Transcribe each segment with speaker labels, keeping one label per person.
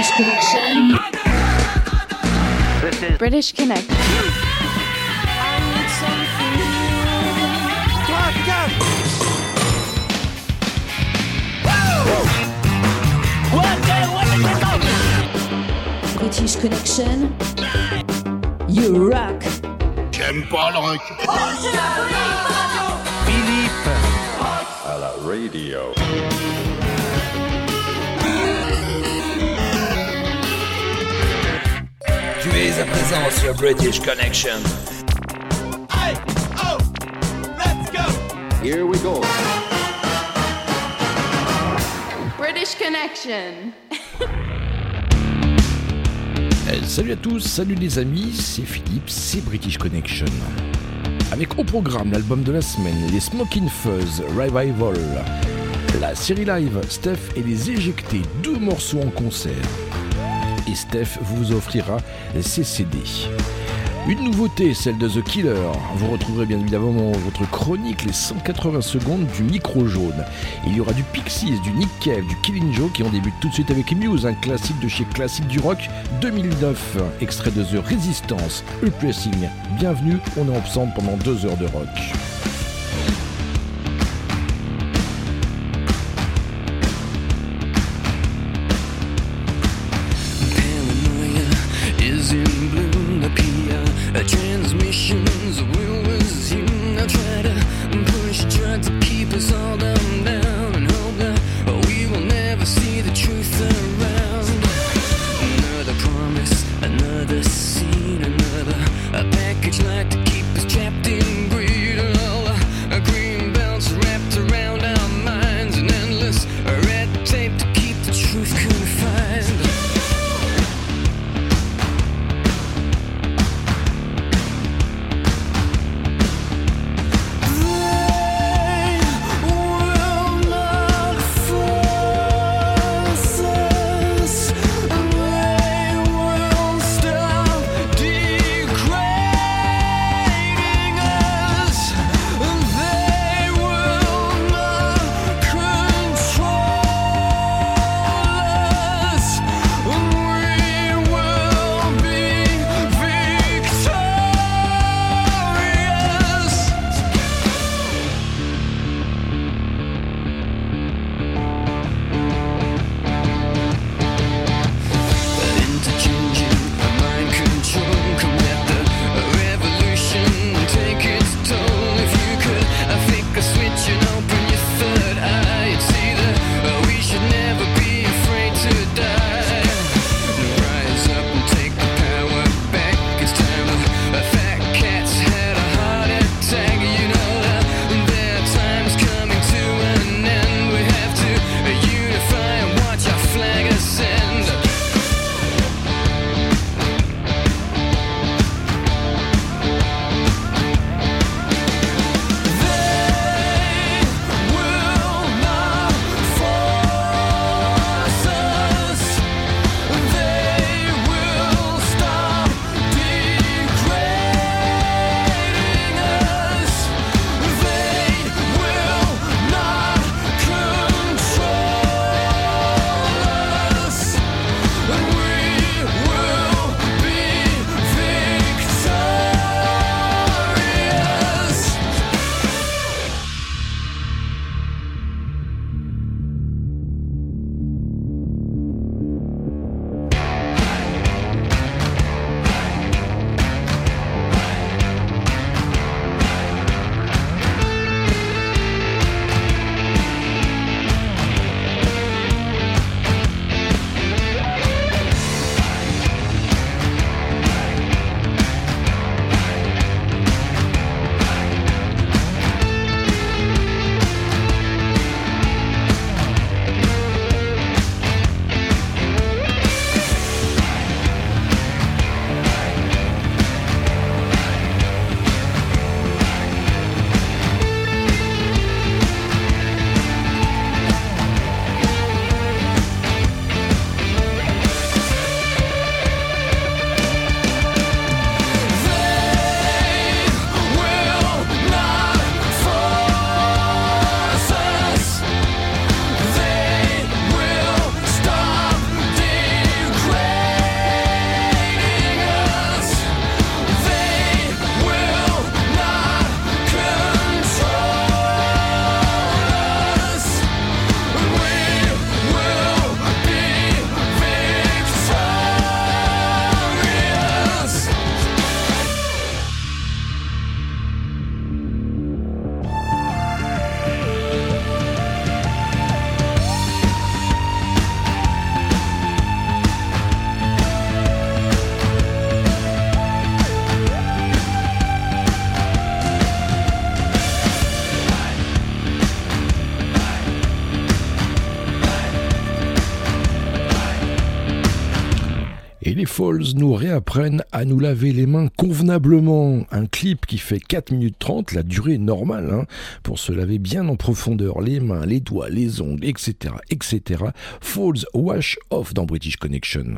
Speaker 1: British Connection.
Speaker 2: This is
Speaker 3: British Connect.
Speaker 1: British Connection. You rock.
Speaker 4: J'aime pas le rock.
Speaker 2: Philippe.
Speaker 5: à la radio.
Speaker 6: Sur British Connection.
Speaker 5: Here we go.
Speaker 3: British Connection.
Speaker 7: Eh, Salut à tous, salut les amis, c'est Philippe, c'est British Connection. Avec au programme l'album de la semaine, les Smoking Fuzz Revival, la série live Steph et les éjectés, deux morceaux en concert. Et Steph vous offrira ses CD. Une nouveauté, celle de The Killer. Vous retrouverez bien évidemment votre chronique, les 180 secondes du micro jaune. Il y aura du Pixies, du Nick Cave, du Killing Joke et on débute tout de suite avec Muse, un classique de chez Classique du Rock 2009, extrait de The Resistance, le pressing. Bienvenue, on est ensemble pendant deux heures de rock.
Speaker 8: Nous réapprennent à nous laver les mains convenablement. Un clip qui fait 4 minutes 30, la durée normale, hein, pour se laver bien en profondeur les mains, les doigts, les ongles, etc., etc. Falls Wash Off dans British Connection.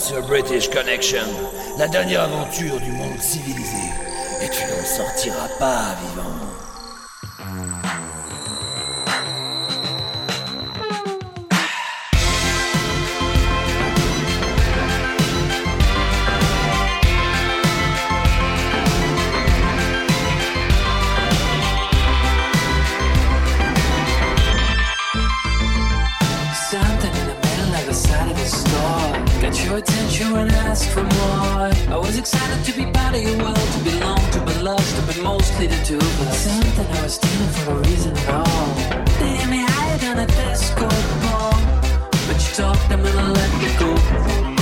Speaker 9: Sur British Connection, la dernière aventure du
Speaker 10: from what I was excited to be part of your world To belong, to be loved, to be mostly the two of us. Something I was stealing for a reason at all. They hit me higher than a disco ball But you talked them and I let me go.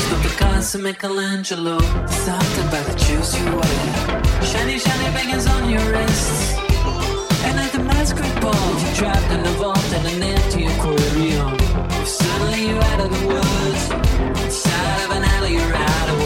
Speaker 10: Stop the cars and Michelangelo Something by the juice you wear Shiny, shiny bangers on your wrists. And at the mask ball You trapped in a vault and an empty aquarium Suddenly you're out of the woods. Inside of an alley, you're out of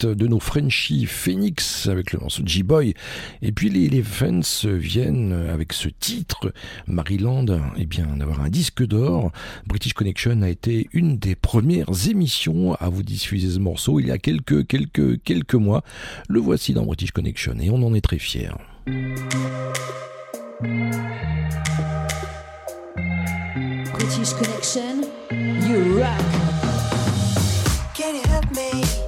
Speaker 11: de nos Frenchies Phoenix avec le morceau G-Boy. Et puis les, les, fans viennent avec ce titre, Maryland, et bien d'avoir un disque d'or. British Connection a été une des premières émissions à vous diffuser ce morceau il y a quelques, quelques, quelques mois. Le voici dans British Connection et on en est très fiers.
Speaker 12: British Connection, you rock.
Speaker 13: Can you help me?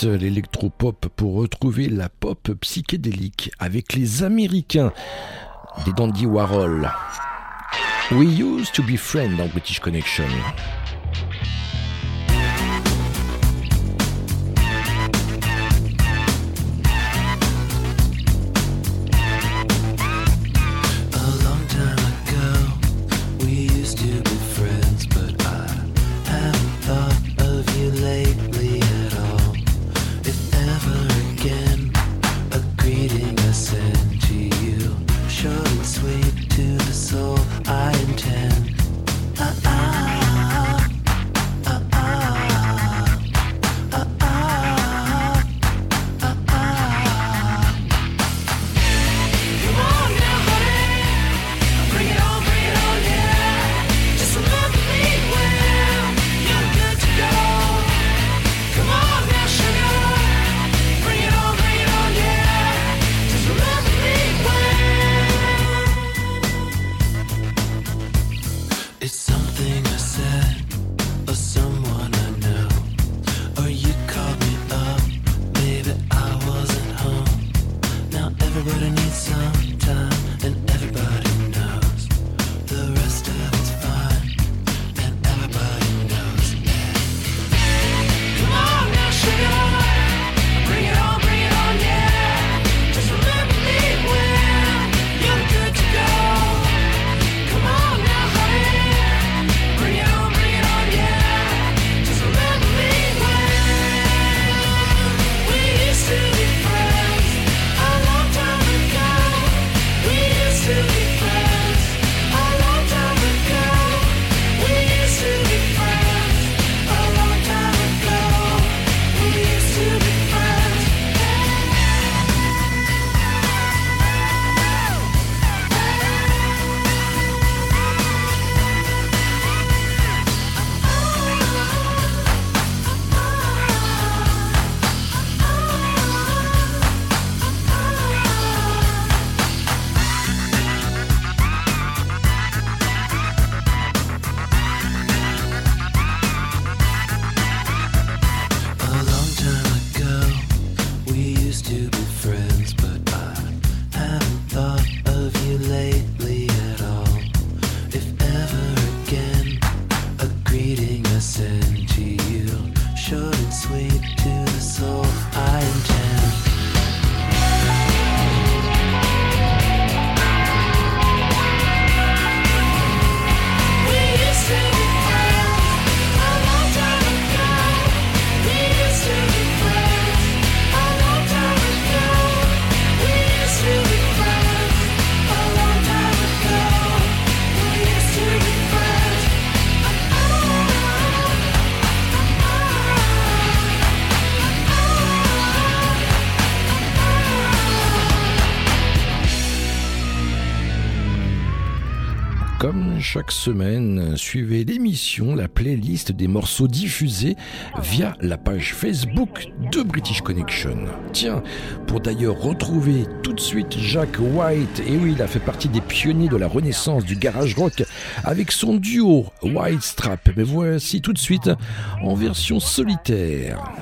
Speaker 14: quitte l'électropop pour retrouver la pop psychédélique avec les Américains des Dandy Warhol. We used to be friends British Connection. chaque semaine, suivez l'émission, la playlist des morceaux diffusés via la page Facebook de British Connection. Tiens, pour d'ailleurs retrouver tout de suite Jack White, et oui, il a fait partie des pionniers de la renaissance du garage rock avec son duo White Strap. Mais voici tout de suite en version solitaire.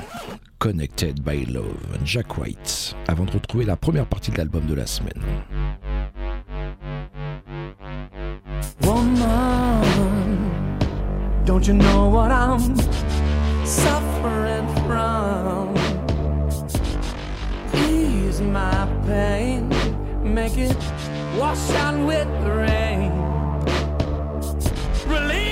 Speaker 14: Connected by Love, Jack White, avant de retrouver la première partie de l'album de la semaine.
Speaker 12: Woman, don't you know what I'm suffering from? Ease my pain, make it wash out with the rain. Release.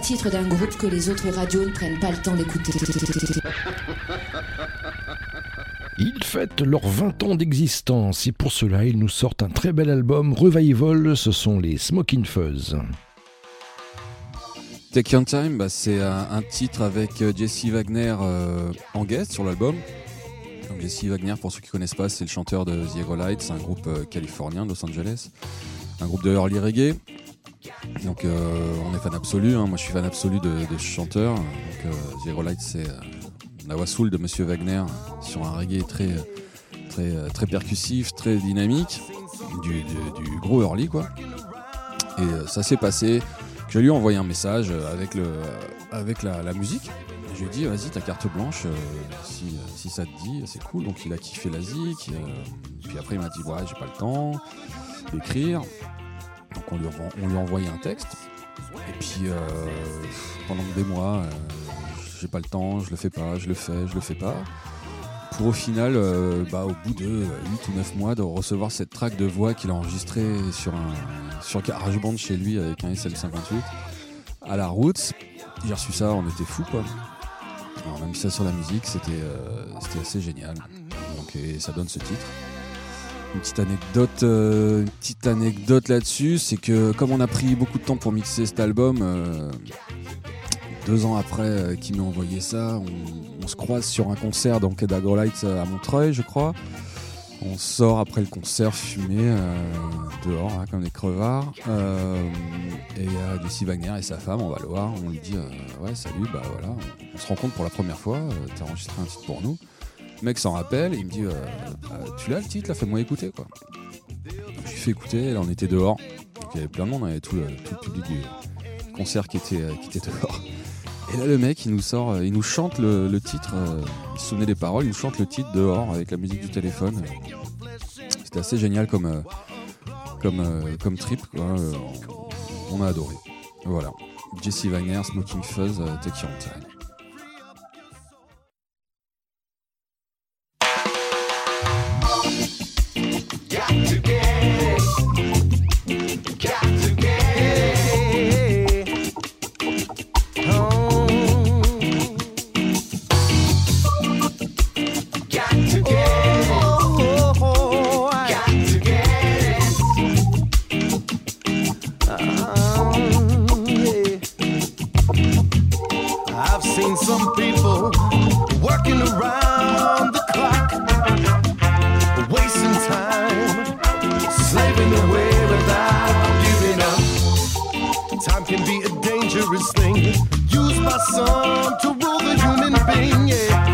Speaker 12: Titres d'un groupe que les autres radios ne prennent pas le temps d'écouter.
Speaker 11: Ils fêtent leurs 20 ans d'existence et pour cela ils nous sortent un très bel album Revival, ce sont les Smoking Fuzz.
Speaker 15: Take Your Time, bah, c'est un, un titre avec euh, Jesse Wagner euh, en guest sur l'album. Donc Jesse Wagner, pour ceux qui connaissent pas, c'est le chanteur de The Light, c'est un groupe euh, californien de Los Angeles, un groupe de early reggae. Donc euh, on est fan absolu, hein. moi je suis fan absolu de, de ce chanteur. Donc euh, Hero Light, c'est euh, la voix soul de Monsieur Wagner sur un reggae très très euh, très percussif, très dynamique, du, gros early quoi. Et ça s'est passé. Je lui ai envoyé un message avec, le, avec la, musique. Je lui ai dit, vas-y, ta carte blanche, si, si ça te dit, c'est cool. Donc il a kiffé la zik. puis après, il m'a dit, ouais, j'ai pas le temps d'écrire. Donc on lui, on un texte. Et puis euh, pendant des mois, euh, j'ai pas le temps, je le fais pas, je le fais, je le fais pas. Pour au final, euh, bah, au bout de 8 ou 9 mois, de recevoir cette track de voix qu'il a enregistrée sur un sur GarageBand chez lui avec un SL58 à la route. J'ai reçu ça, on était fous quoi. On a mis ça sur la musique, c'était c'était assez génial. Donc et ça donne ce titre. Euh, une petite anecdote, là-dessus, c'est que comme on a pris beaucoup de temps pour mixer cet album, euh, deux ans après euh, qu'il m'ait envoyé ça, on, se croise sur un concert dans Kedagro Lights à Montreuil, je crois. On sort après le concert fumé dehors hein, comme des crevards. Et il y a Wagner et sa femme, on va le voir. On lui dit Ouais, salut, bah voilà, on, se rencontre pour la première fois. T'as enregistré un titre pour nous. Le mec s'en rappelle et il me dit euh, euh, Tu l'as le titre là, fais-moi écouter quoi. Je lui fais écouter, là on était dehors. Donc, il y avait plein de monde, on avait tout le, tout le public du concert qui était, euh, qui était dehors. Et là, le mec, il nous sort, il nous chante le, le titre, il se souvenait des paroles, il nous chante le titre dehors avec la musique du téléphone. C'était assez génial comme, comme, comme trip, quoi. On, a adoré. Voilà. Jesse Wagner, Smoking Fuzz, Take Your
Speaker 16: dangerous used by some to rule the human being. Yeah.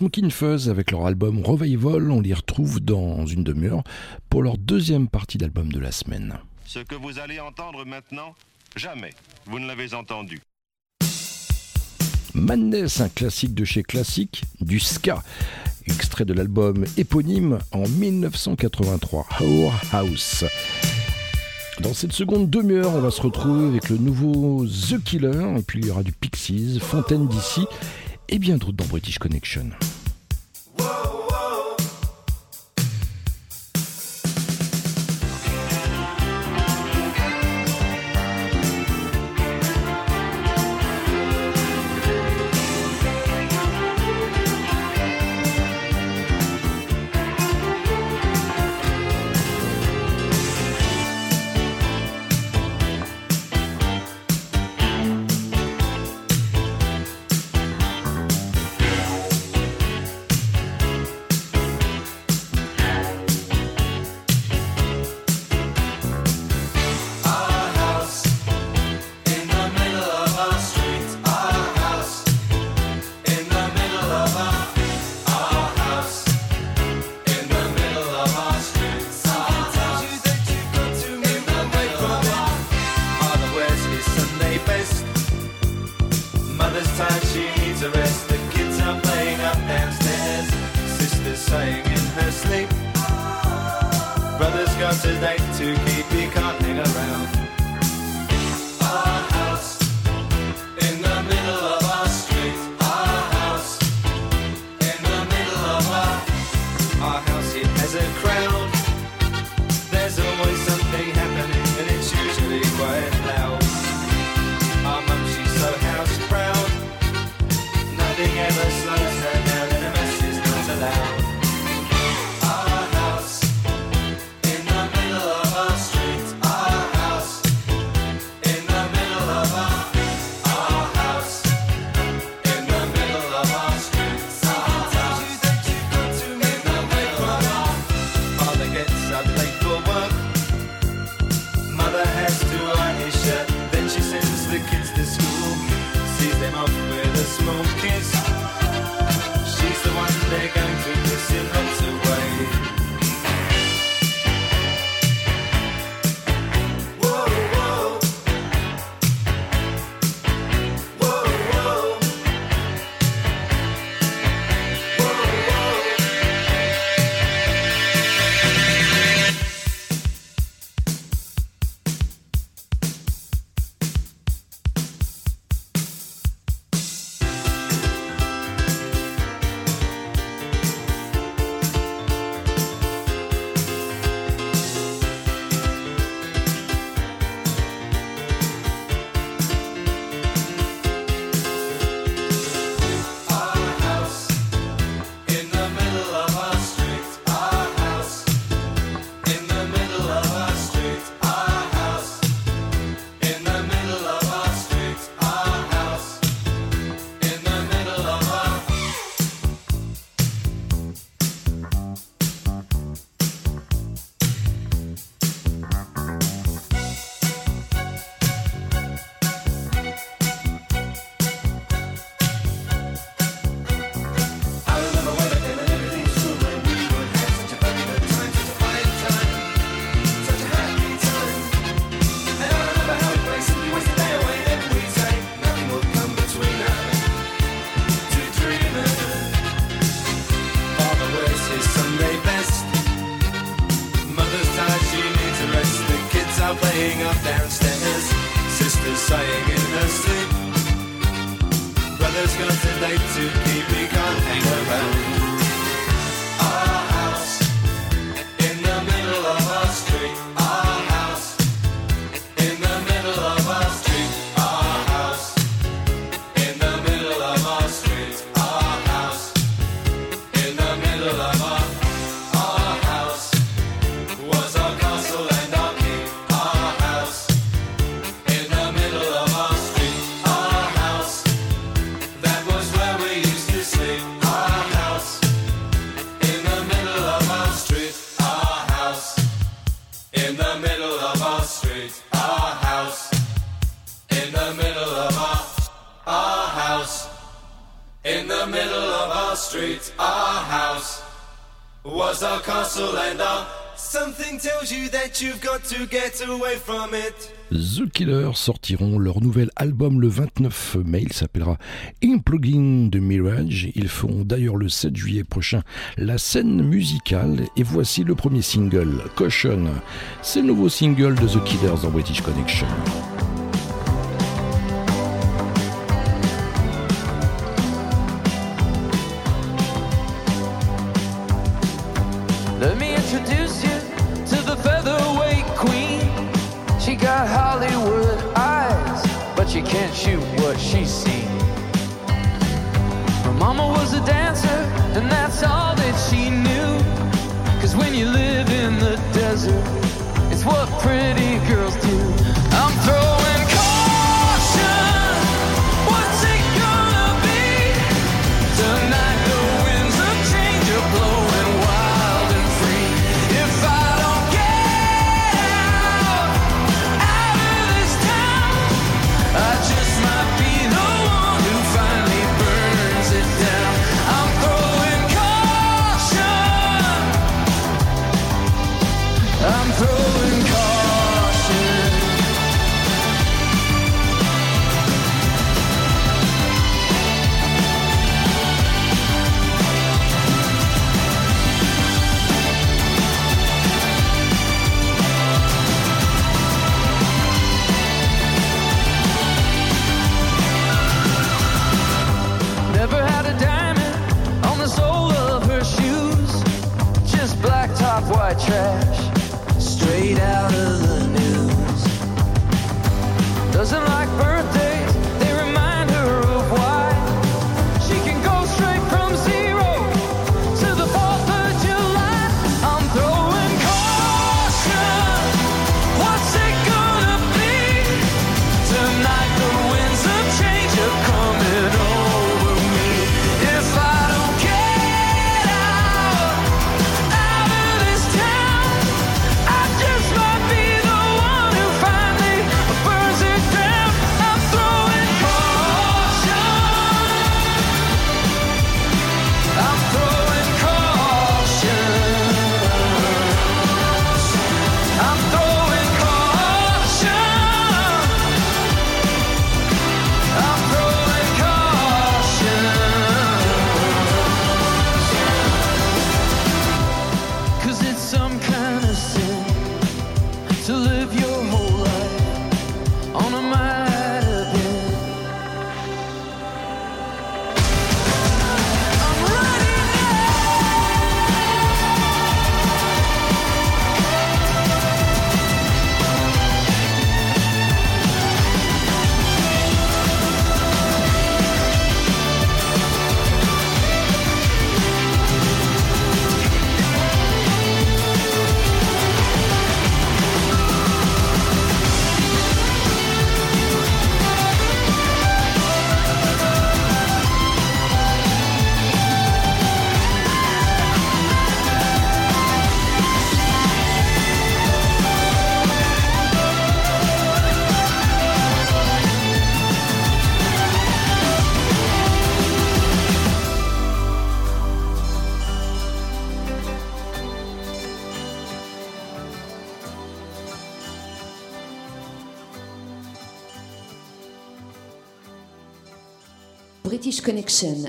Speaker 17: Smoking Fuzz avec leur album Revival. On les retrouve dans une demi-heure pour leur deuxième partie d'album de la semaine.
Speaker 18: Ce que vous allez entendre maintenant, jamais vous ne l'avez entendu.
Speaker 17: Madness, un classique de chez classique, du ska, extrait de l'album éponyme en 1983, Our House. Dans cette seconde demi-heure, on va se retrouver avec le nouveau The Killer, et puis il y aura du Pixies, Fontaine d'ici, et bien d'autres dans British Connection.
Speaker 19: The
Speaker 11: Killers sortiront leur nouvel album le 29 mai. Il s'appellera Unplugging the Mirage. Ils feront d'ailleurs le 7 juillet prochain la scène musicale. Et voici le premier single, Caution. C'est le nouveau single de The Killers dans British Connection.
Speaker 7: dancer, and that's all that she knew. Cause when you live in the desert, it's what pretty girls do.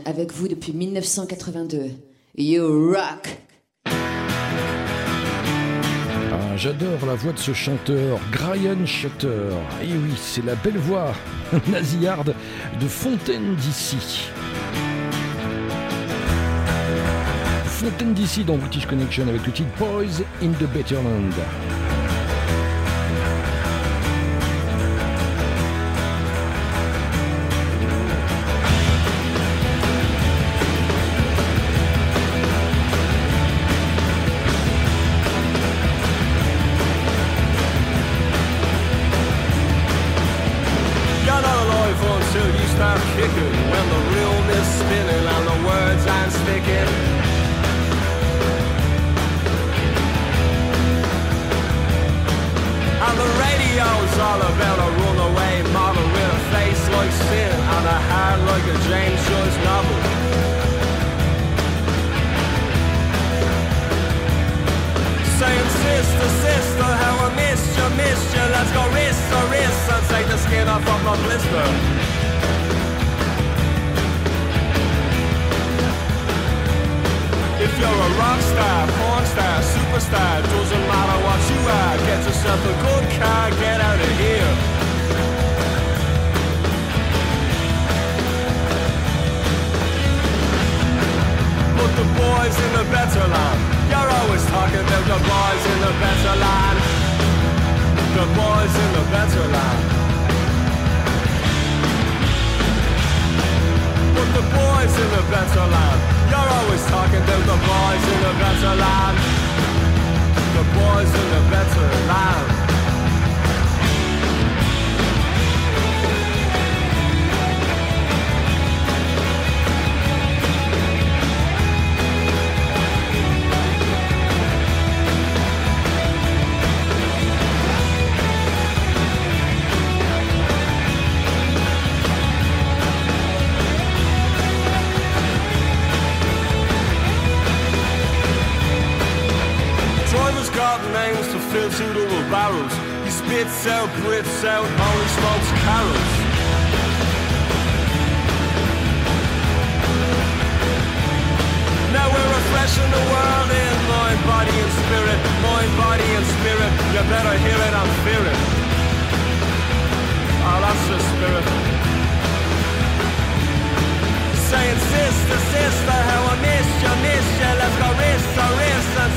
Speaker 12: Avec vous depuis 1982. You rock!
Speaker 11: Ah, j'adore la voix de ce chanteur, Brian Shutter. Et oui, c'est la belle voix nasillarde de Fontaine d'ici. Fontaine d'ici dans British Connection avec le titre Boys in the
Speaker 20: Betterland.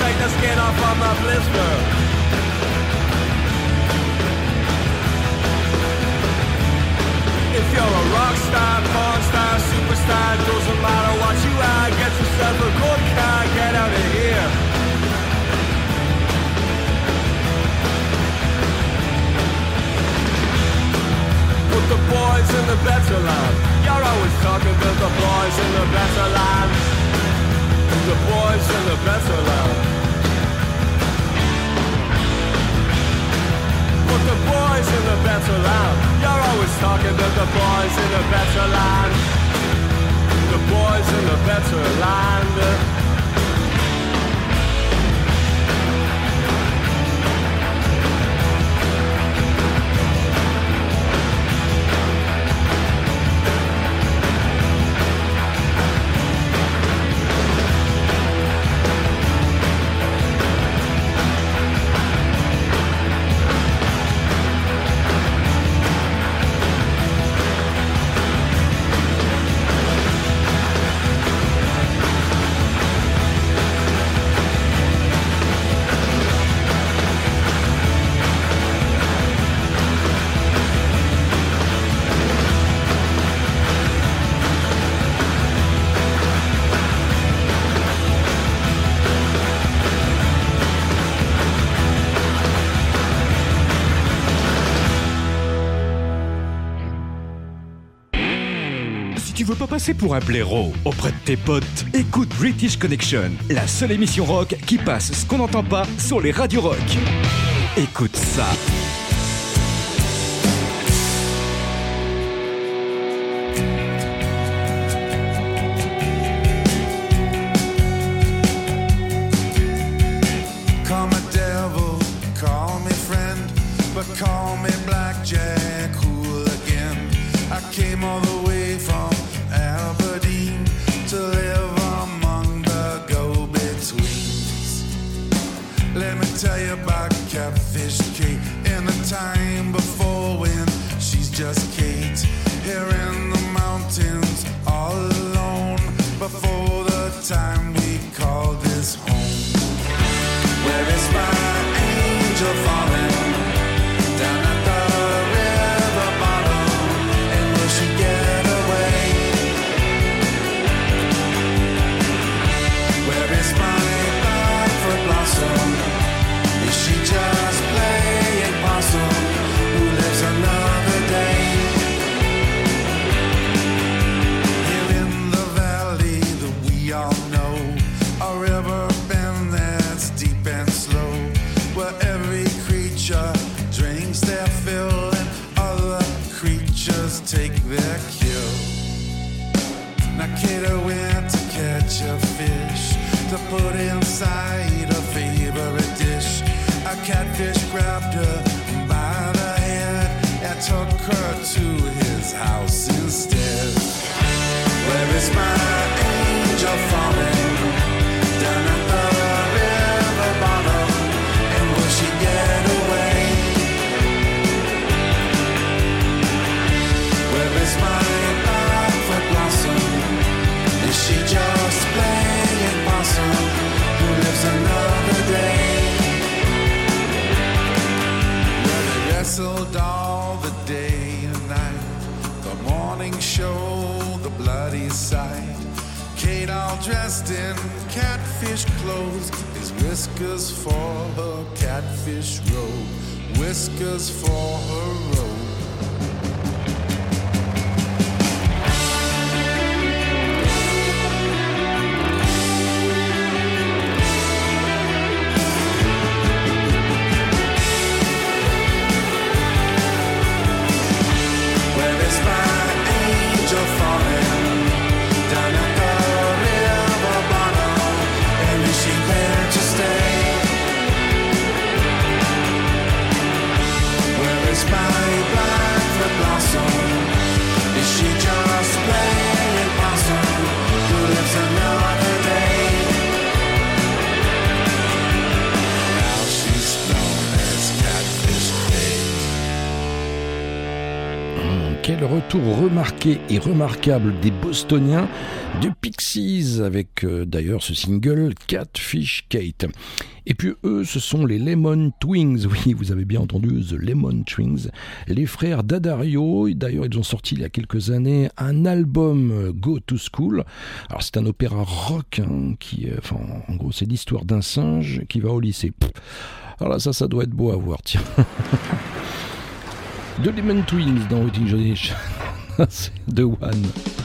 Speaker 20: take the skin off of my blister. If you're a rock star, porn star, superstar, doesn't matter what you are, get yourself a good car, get out of here. Put the boys in the better land. You're always talking about the boys in the better land. The boys in the better land. But the boys in the better land, you're always talking to the boys in the better land. The boys in the better land.
Speaker 21: C'est pour un blaireau auprès de tes potes, écoute British Connection, la seule émission rock qui passe ce qu'on n'entend pas sur les radios rock. Écoute ça. Whiskers for her catfish robe, whiskers for her
Speaker 12: et remarquable des Bostoniens, de Pixies, avec euh, d'ailleurs ce single Catfish Kate. Et puis eux, ce sont les Lemon Twins. Oui, vous avez bien entendu, The Lemon Twins. Les frères D'Addario. D'ailleurs, ils ont sorti il y a quelques années un album euh, Go to School. Alors, c'est un opéra rock hein, qui, euh, en gros, c'est l'histoire d'un singe qui va au lycée. Alors là, ça, ça doit être beau à voir, tiens. The Lemon Twins dans Waiting Johnny. c'est The One.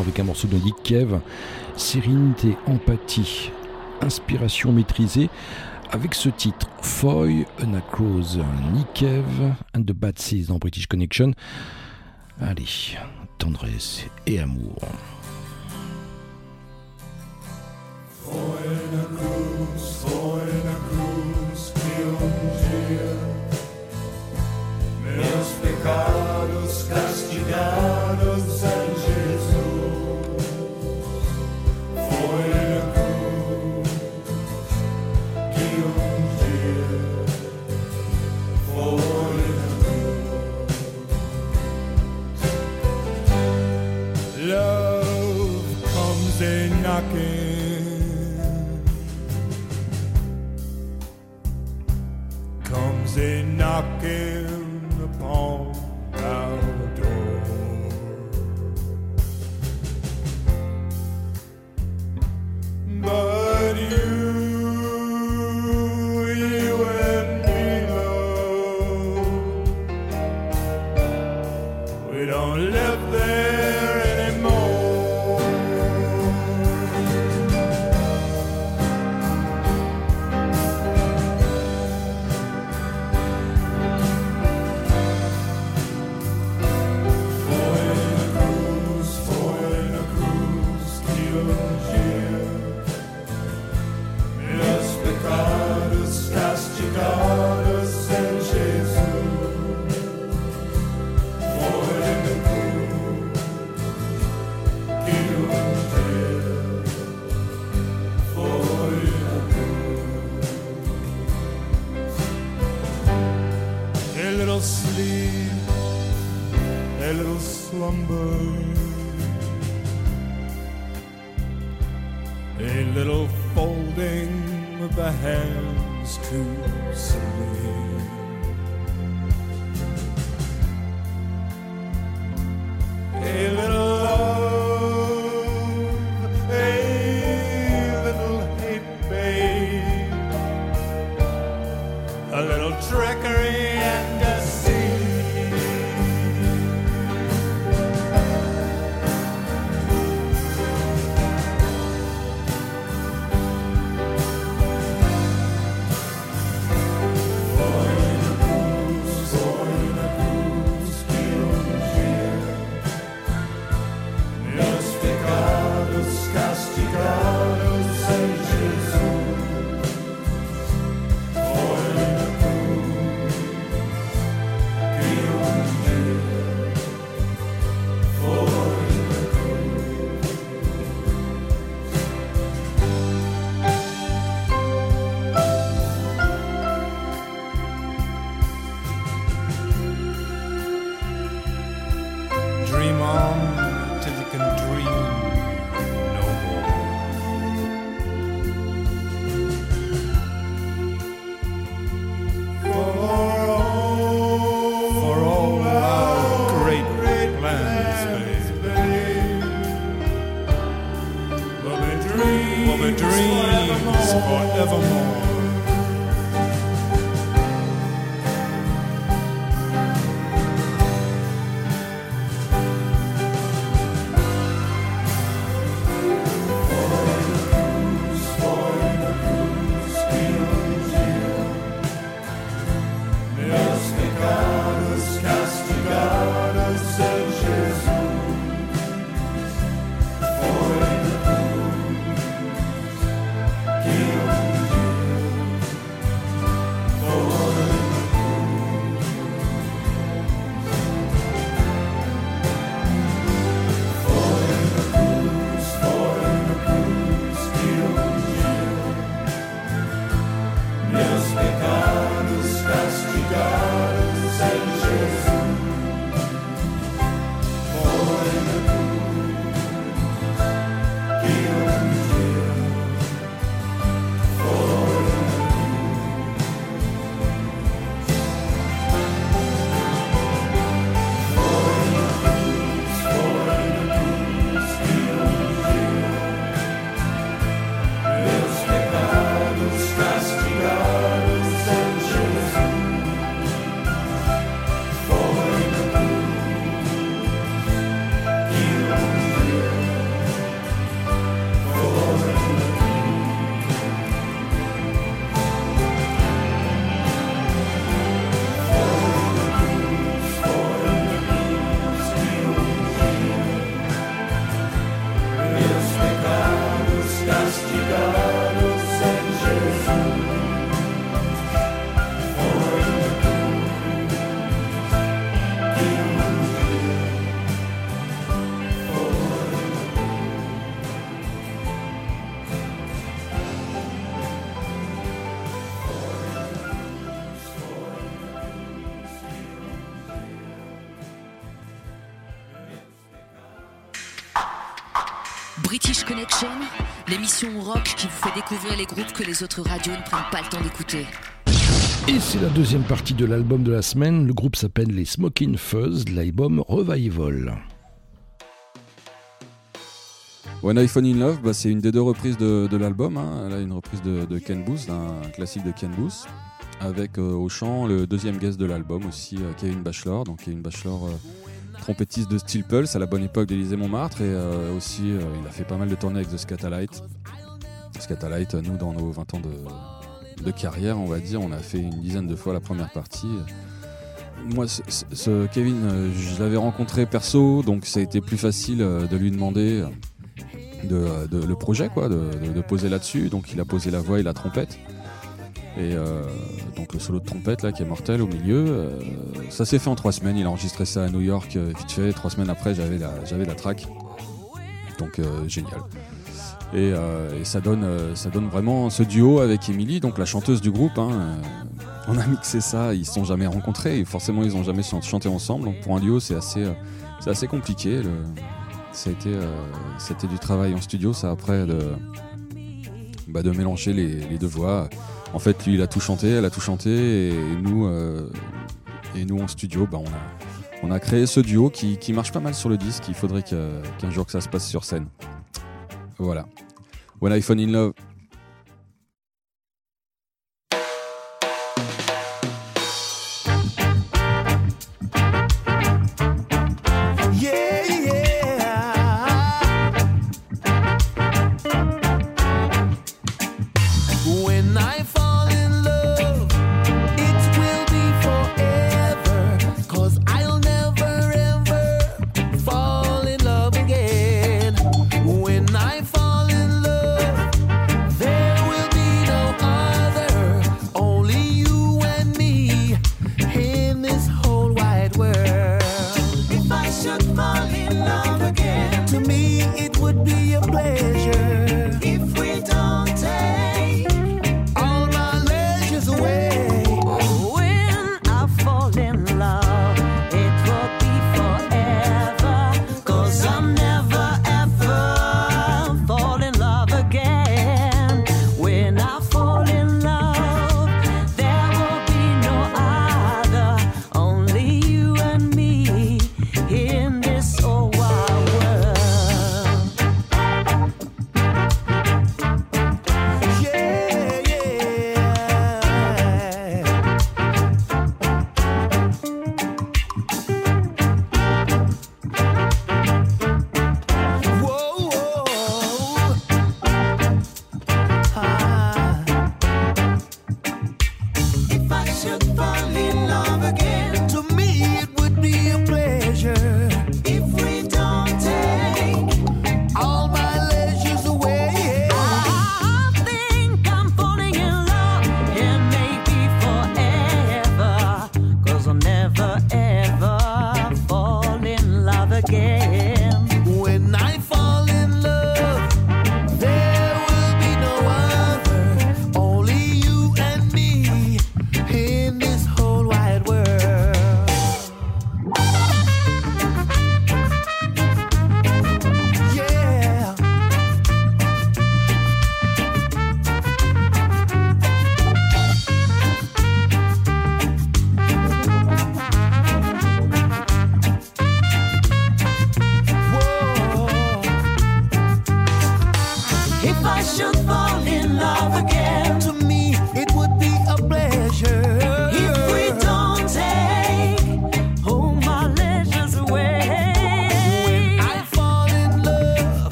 Speaker 12: avec un morceau de Nick sérénité, empathie, inspiration maîtrisée,
Speaker 22: avec ce titre Foy, Anacrose, Nick Cave and the Bad Seas dans British Connection. Allez, tendresse et amour.
Speaker 12: Rock qui vous fait découvrir les groupes que les autres radios ne prennent pas le temps d'écouter.
Speaker 11: Et c'est la deuxième partie de l'album de la semaine. Le groupe s'appelle les Smoking Fuzz, de l'album Revival.
Speaker 15: When I Fall in Love, bah, c'est une des deux reprises de, de l'album. hein. Là, une reprise de, de Ken Booth, un classique de Ken Booth, avec euh, au chant le deuxième guest de l'album aussi, euh, Kevin Bachelor. Donc Kevin Bachelor, euh, trompettiste de Steel Pulse à la bonne époque d'Élysée Montmartre, et euh, aussi euh, il a fait pas mal de tournées avec The Scatalight, nous dans nos 20 ans de, carrière, on va dire, on a fait une dizaine de fois la première partie. Moi, ce, Kevin, euh, je l'avais rencontré perso, donc ça a été plus facile euh, de lui demander de, de- le projet, quoi, de, poser là-dessus. Donc il a posé la voix et la trompette. Et euh, donc le solo de trompette là qui est mortel au milieu, euh, ça s'est fait en trois semaines. Il a enregistré ça à New York euh, vite fait. Trois semaines après, j'avais la, track. Donc euh, génial. Et, euh, et ça donne, euh, ça donne vraiment ce duo avec Emily, donc la chanteuse du groupe. hein, on a mixé ça, ils se sont jamais rencontrés, et forcément ils ont jamais chan- chanté ensemble. Donc pour un duo, c'est assez, euh, compliqué. Le, ça a été, du travail en studio, ça après de, bah, de mélanger les, deux voix. En fait, lui il a tout chanté, elle a tout chanté, et nous, nous en studio, bah, on a, on créé ce duo qui, marche pas mal sur le disque. Il faudrait qu'un jour que ça se passe sur scène. Voilà. When I Fall in Love.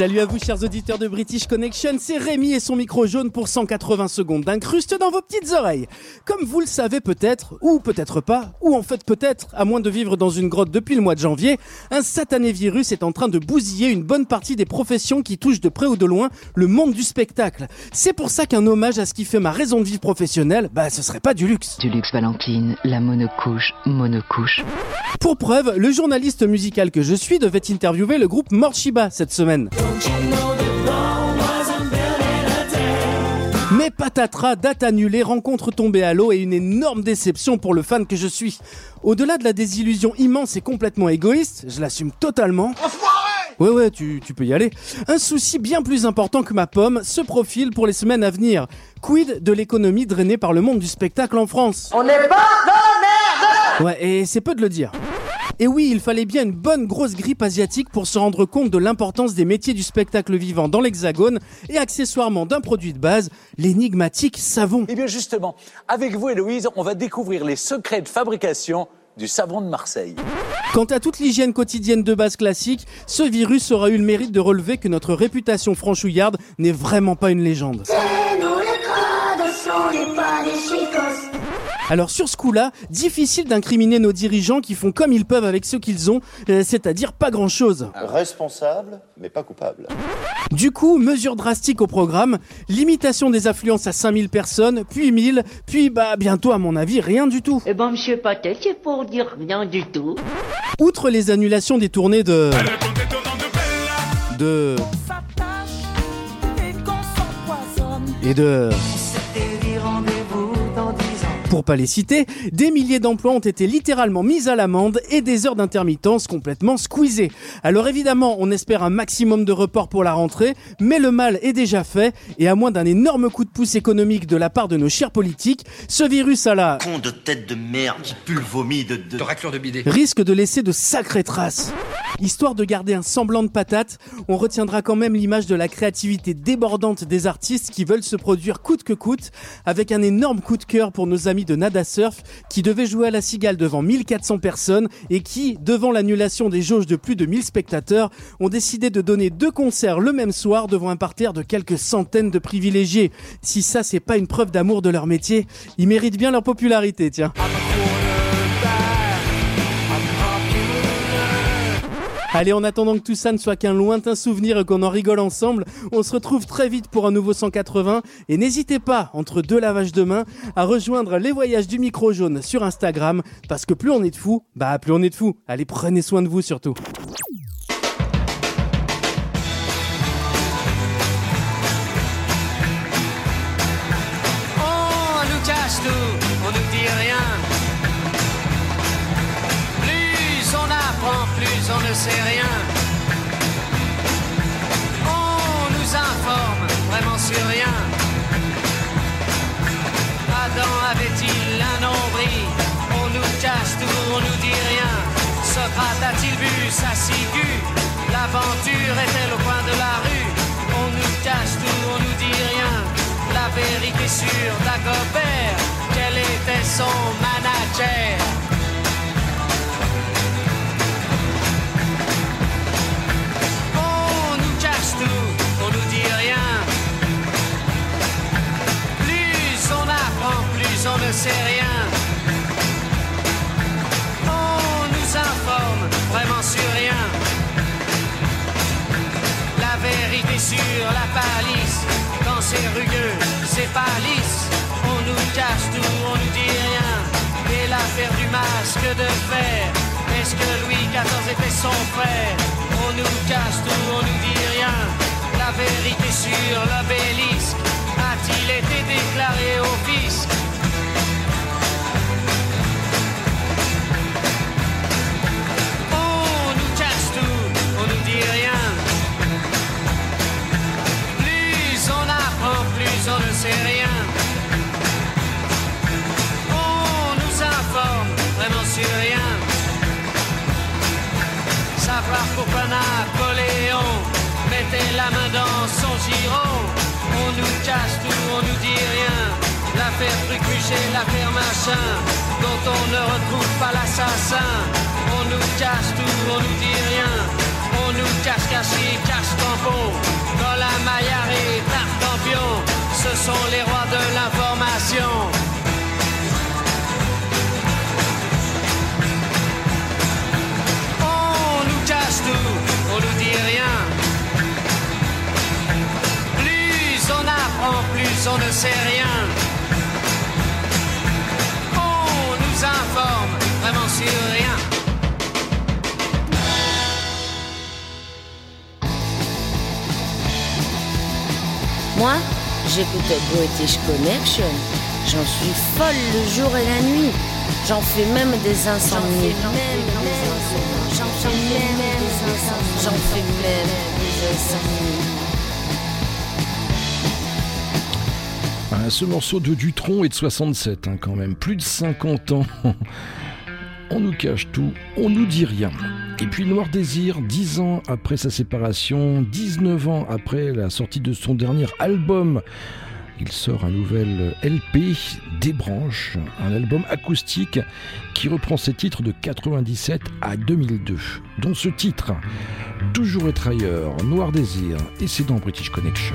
Speaker 23: Salut à vous chers auditeurs de British Connection, c'est Rémi et son micro jaune pour 180 secondes d'incruste dans vos petites oreilles. Comme vous le savez peut-être, ou peut-être pas, ou en fait peut-être, à moins de vivre dans une grotte depuis le mois de janvier, un satané virus est en train de bousiller une bonne partie des professions qui touchent de près ou de loin le monde du spectacle. C'est pour ça qu'un hommage à ce qui fait ma raison de vivre professionnelle, bah ce serait pas du luxe.
Speaker 24: Du luxe Valentine, la monocouche, monocouche.
Speaker 23: Pour preuve, le journaliste musical que je suis devait interviewer le groupe Morshiba cette semaine. Mais patatras, date annulée, rencontre tombée à l'eau et une énorme déception pour le fan que je suis. Au-delà de la désillusion immense et complètement égoïste, je l'assume totalement. Ouais ouais, tu, tu peux y aller. Un souci bien plus important que ma pomme se profile pour les semaines à venir. Quid de l'économie drainée par le monde du spectacle en France?
Speaker 25: On n'est pas dans la merde
Speaker 23: Ouais, et c'est peu de le dire. Et oui, il fallait bien une bonne grosse grippe asiatique pour se rendre compte de l'importance des métiers du spectacle vivant dans l'Hexagone et accessoirement d'un produit de base, l'énigmatique savon.
Speaker 26: Eh bien justement, avec vous Héloïse, on va découvrir les secrets de fabrication du savon de Marseille.
Speaker 23: Quant à toute l'hygiène quotidienne de base classique, ce virus aura eu le mérite de relever que notre réputation franchouillarde n'est vraiment pas une légende. Alors sur ce coup-là, difficile d'incriminer nos dirigeants qui font comme ils peuvent avec ce qu'ils ont, euh, c'est-à-dire pas grand-chose.
Speaker 27: Responsable, mais pas coupable.
Speaker 23: Du coup, mesures drastiques au programme, limitation des affluences à 5000 personnes, puis 1000, puis bah bientôt à mon avis rien du tout.
Speaker 28: Eh ben, monsieur Patel, c'est pour dire rien du tout.
Speaker 23: Outre les annulations des tournées de... De... Et de... Pour pas les citer, des milliers d'emplois ont été littéralement mis à l'amende et des heures d'intermittence complètement squeezées. Alors évidemment, on espère un maximum de report pour la rentrée, mais le mal est déjà fait et à moins d'un énorme coup de pouce économique de la part de nos chers politiques, ce virus à la
Speaker 29: Con de tête de merde qui pue le vomi de... De,
Speaker 30: raclure de bidet.
Speaker 23: risque de laisser de sacrées traces. Histoire de garder un semblant de patate, on retiendra quand même l'image de la créativité débordante des artistes qui veulent se produire coûte que coûte, avec un énorme coup de cœur pour nos amis de Nada Surf qui devaient jouer à la Cigale devant 1400 personnes et qui, devant l'annulation des jauges de plus de 1000 spectateurs, ont décidé de donner deux concerts le même soir devant un parterre de quelques centaines de privilégiés. Si ça c'est pas une preuve d'amour de leur métier, ils méritent bien leur popularité, tiens. Allez, en attendant que tout ça ne soit qu'un lointain souvenir et qu'on en rigole ensemble, on se retrouve très vite pour un nouveau 180 et n'hésitez pas, entre deux lavages de main, à rejoindre les voyages du micro jaune sur Instagram parce que plus on est de fous, bah plus on est de fous. Allez, prenez soin de vous surtout.
Speaker 25: Nous ne sait rien. On nous informe vraiment sur rien. Adam avait-il un nombril? On nous cache tout, on nous dit rien. Socrate a-t-il vu sa ciguë? L'aventure est-elle au coin de la rue? On nous cache tout, on nous dit rien. La vérité sur Dagobert, quel était son manager? Ne sait rien. On nous informe vraiment sur rien. La vérité sur la palisse, quand c'est rugueux, c'est pas lisse. On nous cache tout, on nous dit rien. Et l'affaire du masque de fer, est-ce que Louis XIV était son frère? On nous cache tout, on nous dit rien. La vérité sur l'obélisque, a-t-il été déclaré au fisc? Plus on apprend, plus on ne sait rien. On nous informe vraiment sur rien. Savoir pourquoi Napoléon mettait la main dans son giron. On nous cache tout, on nous dit rien. L'affaire Trucuchet, l'affaire machin, dont on ne retrouve pas l'assassin. On nous cache tout, on nous dit rien. On nous cache caché, cache tampon. La Maillard et Tartampion, ce sont les rois de l'information. On nous cache tout, on nous dit rien. Plus on apprend, plus on ne sait rien. On nous informe vraiment sur rien.
Speaker 30: Moi, j'écoute British Connection. J'en suis folle le jour et la nuit. J'en fais même des insomnies. J'en fais même des insomnies. J'en fais même des insomnies.
Speaker 11: Ah, ce morceau de Dutron est de 67 hein, quand même, plus de 50 ans. On nous cache tout, on nous dit rien. Et puis Noir Désir, 10 ans après sa séparation, 19 ans après la sortie de son dernier album, il sort un nouvel LP, Des branches, un album acoustique qui reprend ses titres de 97 à 2002, dont ce titre, Toujours être ailleurs, Noir Désir, et c'est dans British Connection.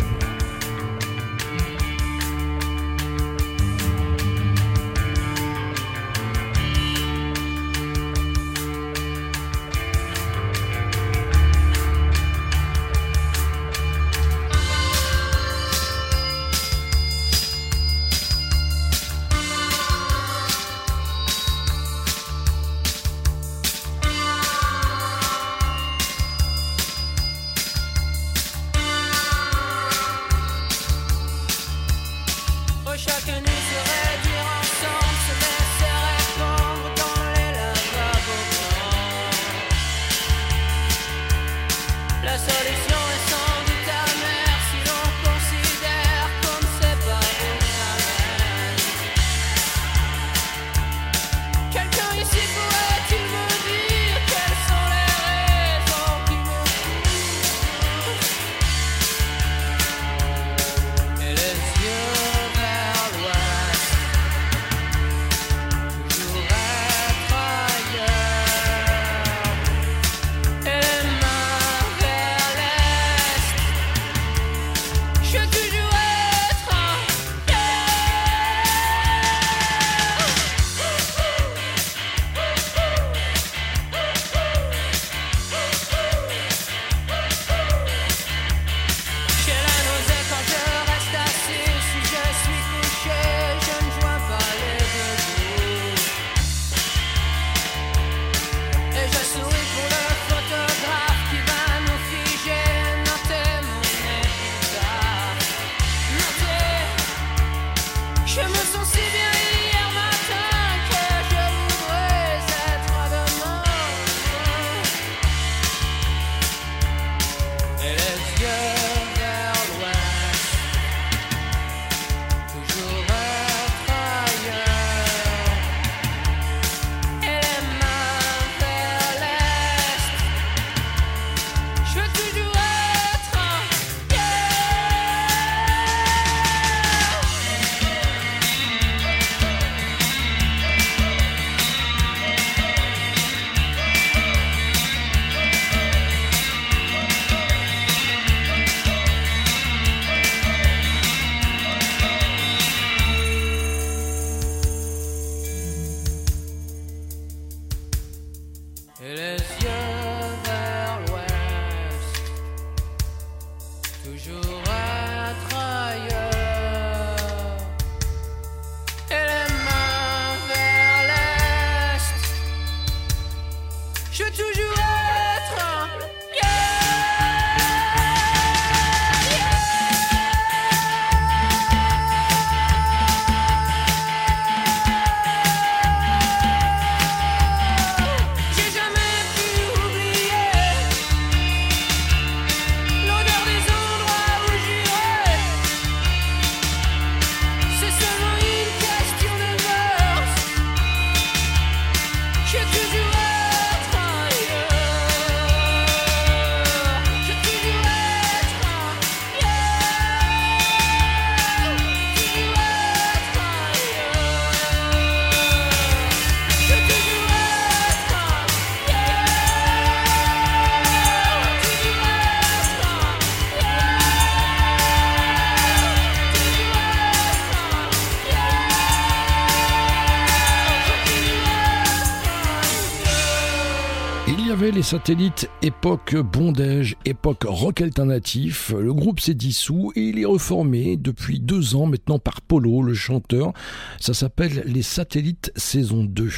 Speaker 11: satellites époque bondage, époque rock alternatif, le groupe s'est dissous et il est reformé depuis deux ans maintenant par Polo, le chanteur. Ça s'appelle Les Satellites saison 2.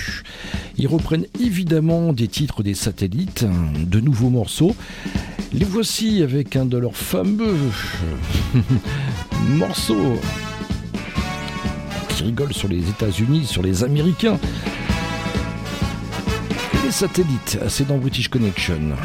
Speaker 11: Ils reprennent évidemment des titres des satellites, de nouveaux morceaux. Les voici avec un de leurs fameux morceaux qui rigole sur les États-Unis, sur les Américains satellite, c'est dans British Connection.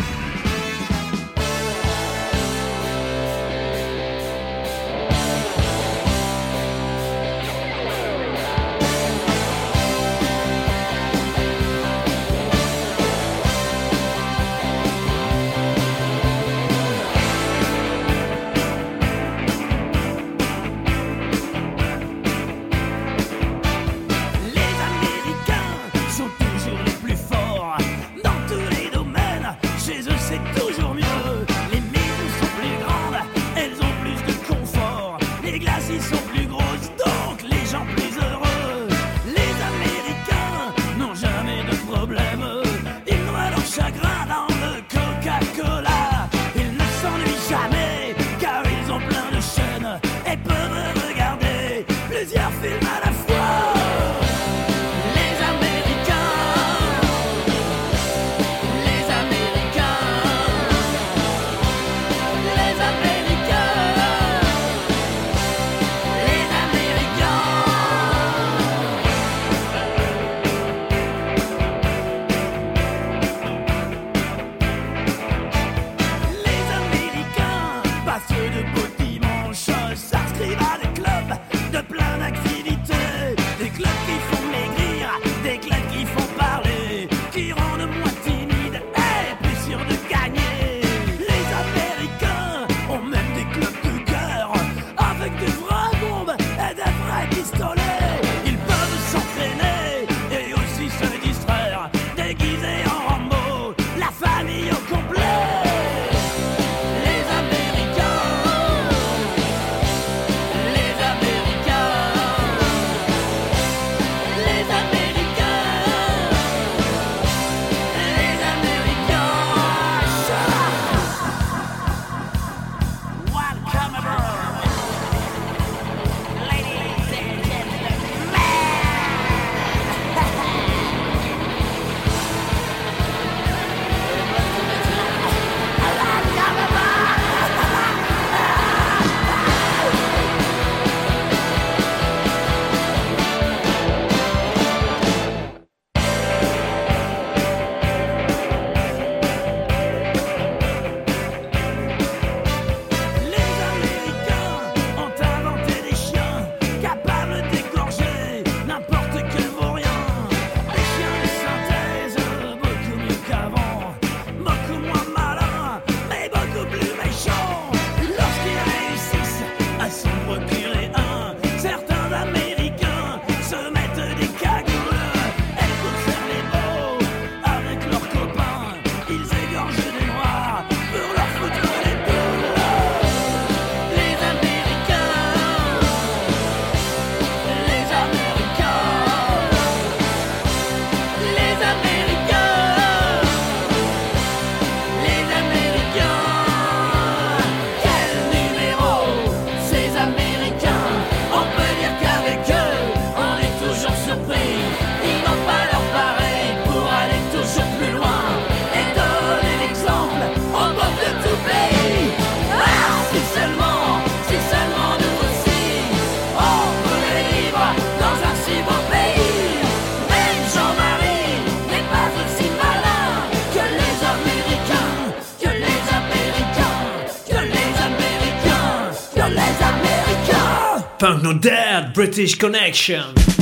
Speaker 7: Punk No Dead British Connection.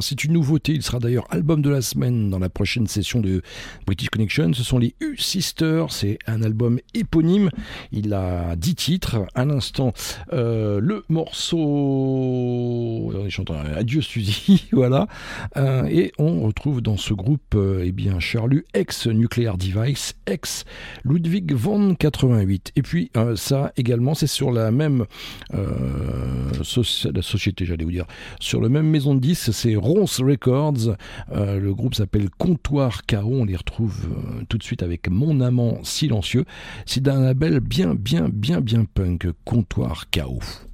Speaker 11: C'est une nouveauté. Il sera d'ailleurs album de la semaine dans la prochaine session de British Connection. Ce sont les U-Sisters. C'est un album éponyme. Il a 10 titres. À l'instant, euh, le morceau... Chante un Adieu Suzy, voilà. Euh, et on retrouve dans ce groupe, euh, eh bien, Charlu, ex-Nuclear Device, ex-Ludwig von 88. Et puis euh, ça également, c'est sur la même euh, société, j'allais vous dire, sur le même maison de disques, c'est Ronce Records. Euh, le groupe s'appelle Comptoir Chaos. On les retrouve euh, tout de suite avec Mon amant silencieux. C'est d'un label bien, bien, bien, bien punk, Comptoir Chaos.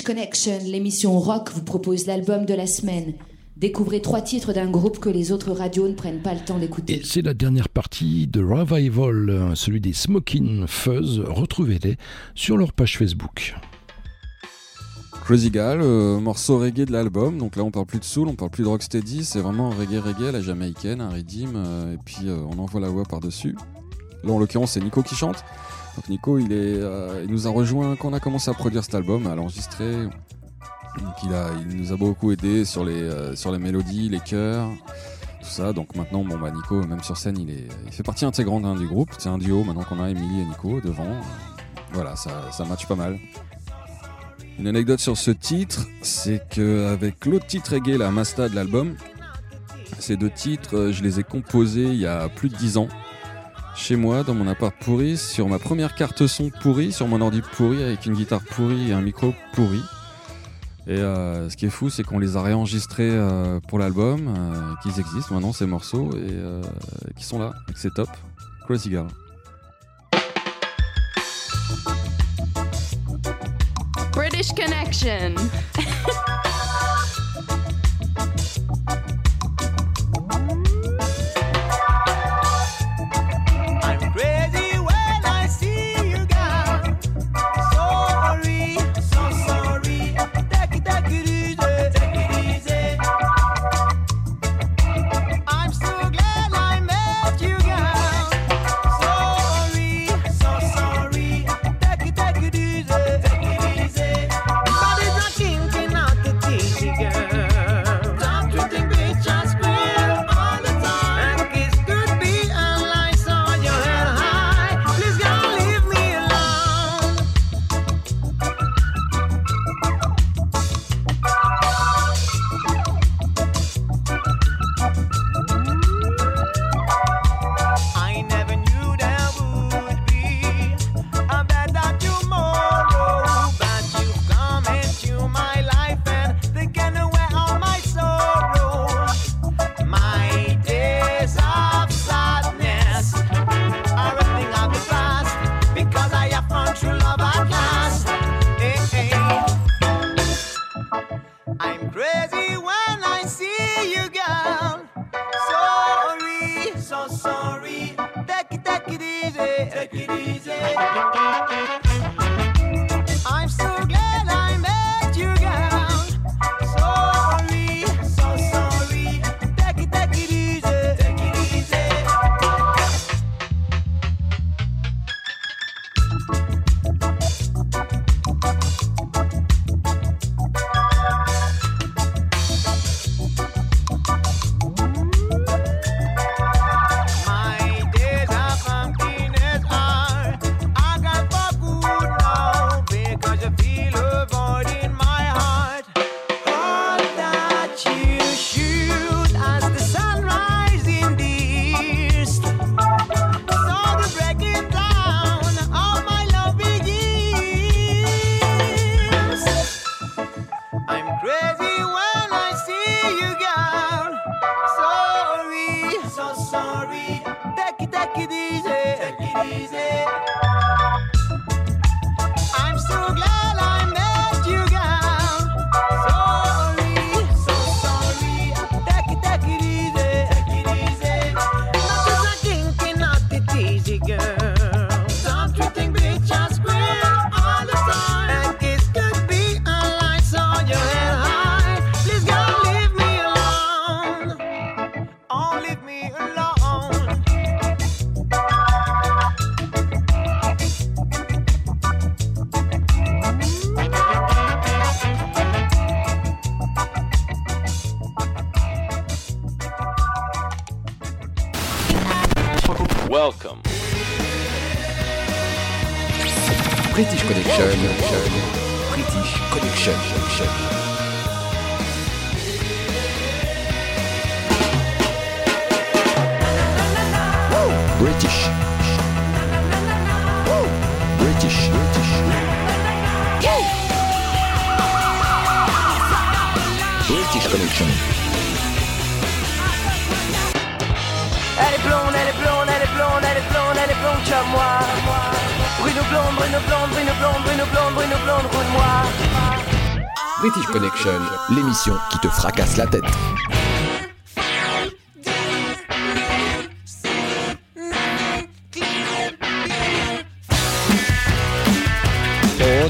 Speaker 12: British Connection, l'émission rock vous propose l'album de la semaine. Découvrez trois titres d'un groupe que les autres radios ne prennent pas le temps d'écouter.
Speaker 11: Et c'est la dernière partie de Revival, celui des Smoking Fuzz. Retrouvez-les sur leur page Facebook.
Speaker 15: Crazy Gal, euh, morceau reggae de l'album. Donc là, on parle plus de soul, on parle plus de rocksteady. C'est vraiment reggae reggae à la jamaïcaine, un redeem. euh, et puis euh, on envoie la voix par-dessus. Là, en l'occurrence, c'est Nico qui chante. Donc Nico, il, est, euh, il nous a rejoint quand on a commencé à produire cet album, à l'enregistrer. Il, a, nous a beaucoup aidé sur les, euh, sur les mélodies, les chœurs, tout ça. Donc maintenant, bon, bah, Nico, même sur scène, il, est, fait partie intégrante du groupe. C'est un duo maintenant qu'on a Emily et Nico devant. Voilà, ça, ça match pas mal. Une anecdote sur ce titre, c'est qu'avec l'autre titre reggae, la Masta de l'album, ces deux titres, euh, je les ai composés il y a plus de 10 ans. Chez moi, dans mon appart pourri, sur ma première carte son pourrie, sur mon ordi pourri, avec une guitare pourrie et un micro pourri. Et euh, ce qui est fou, c'est qu'on les a réenregistrés euh, pour l'album, euh, qu'ils existent maintenant ces morceaux et qui sont là, et que c'est top. Crazy Girl.
Speaker 16: British Connection.
Speaker 11: British. British. British. British Connection.
Speaker 7: Elle est blonde, elle est blonde, elle est blonde, elle est blonde, elle est blonde comme moi. Bruno blonde, Bruno blonde, Bruno blonde, Bruno blonde, Bruno blonde, roule-moi.
Speaker 11: British Connection, l'émission qui te fracasse la tête.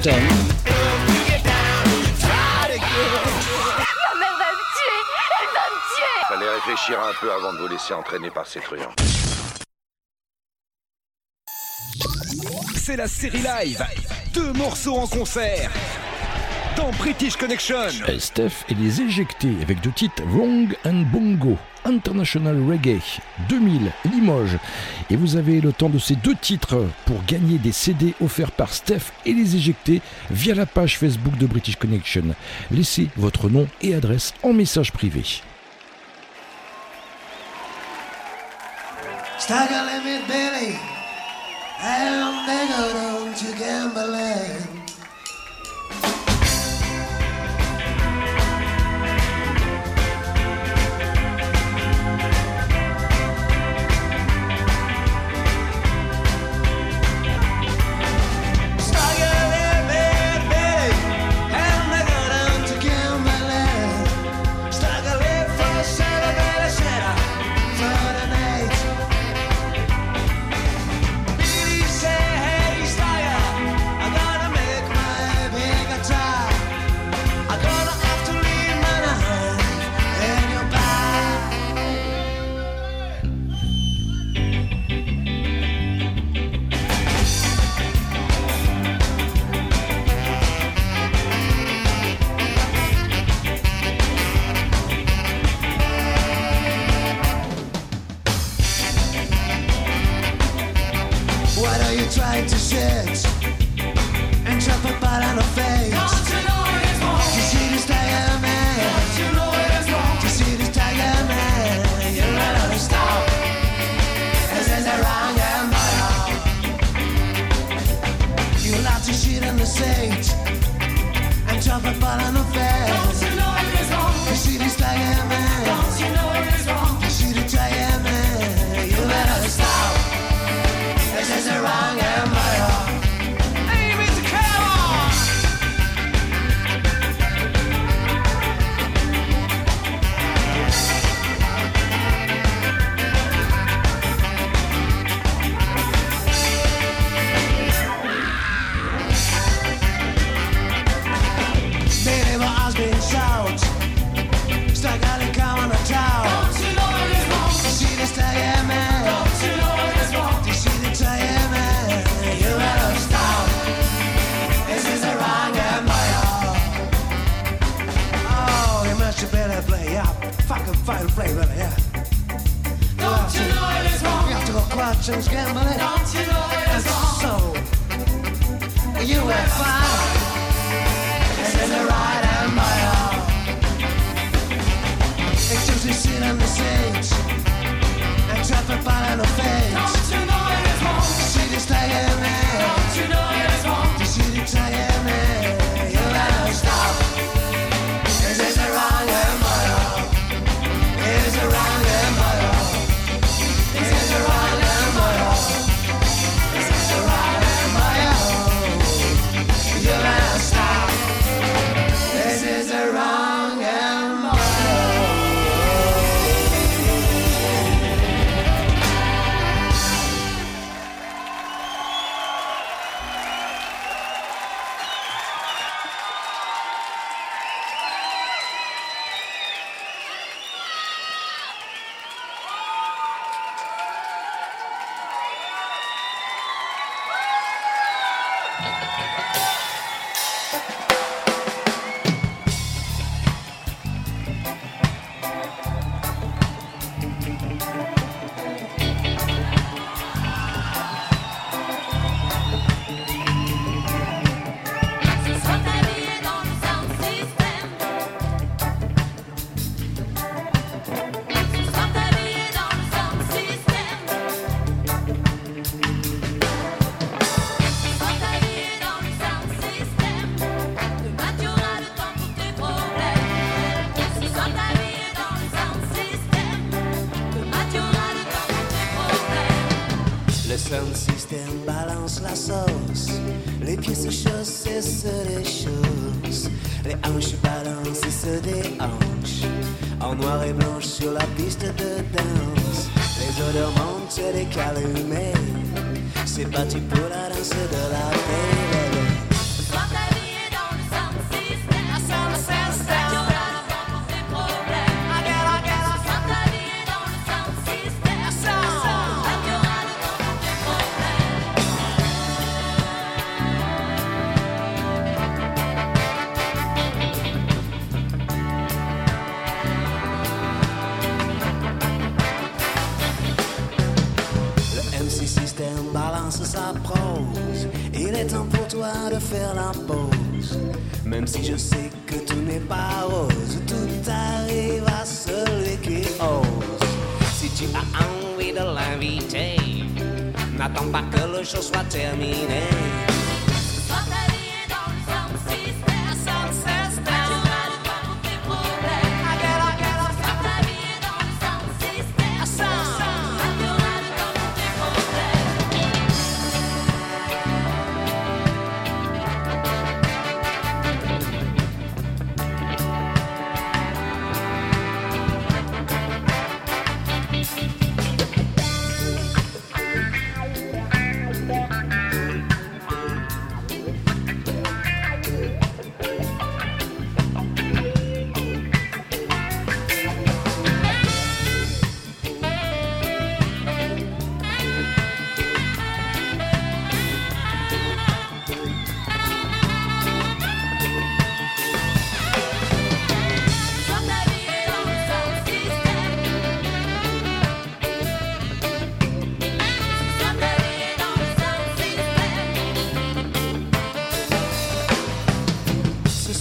Speaker 3: Jordan.
Speaker 31: Fallait réfléchir un peu avant de vous laisser entraîner par ces truands.
Speaker 32: C'est la série live. Deux morceaux en concert dans British Connection.
Speaker 11: Steph et les éjectés avec deux titres Wrong and Bongo. International Reggae 2000 Limoges et vous avez le temps de ces deux titres pour gagner des CD offerts par Steph et les éjecter via la page Facebook de British Connection. Laissez votre nom et adresse en message privé.
Speaker 16: Stagger to gambling. And to sit and suffered but unaffair. Fortune's gambling. Don't you know it's so you were fine. And in the right and my arm. It's usually seen in the stage. And traffic following the face.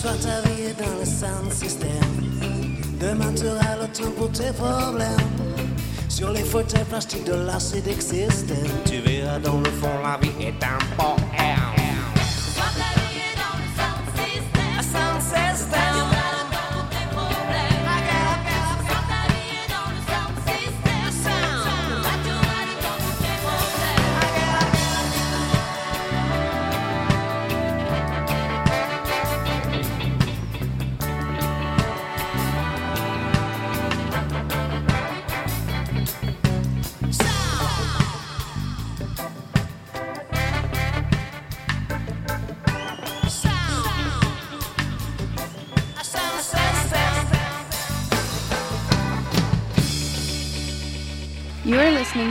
Speaker 14: Sois
Speaker 33: ta vie dans le sound system. Demain, tu auras le temps pour tes problèmes. Sur les fauteuils plastiques de l'acide existent. Tu verras dans le fond, la vie est un poème.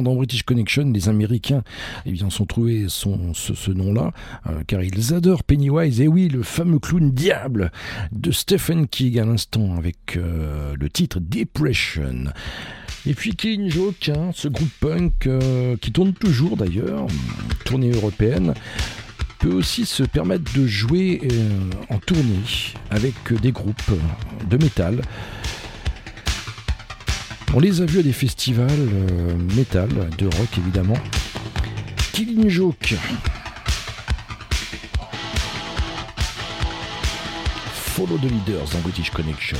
Speaker 11: Dans British Connection, les Américains eh sont trouvés son, ce, nom-là, euh, car ils adorent Pennywise, et oui, le fameux clown diable de Stephen King à l'instant, avec euh, le titre Depression. Et puis Killing Joke, ce groupe punk euh, qui tourne toujours d'ailleurs, tournée européenne, peut aussi se permettre de jouer en tournée avec des groupes de métal. On les a vus à des festivals euh, métal, de rock évidemment. Killing Joke. Follow the Leaders dans British Connection.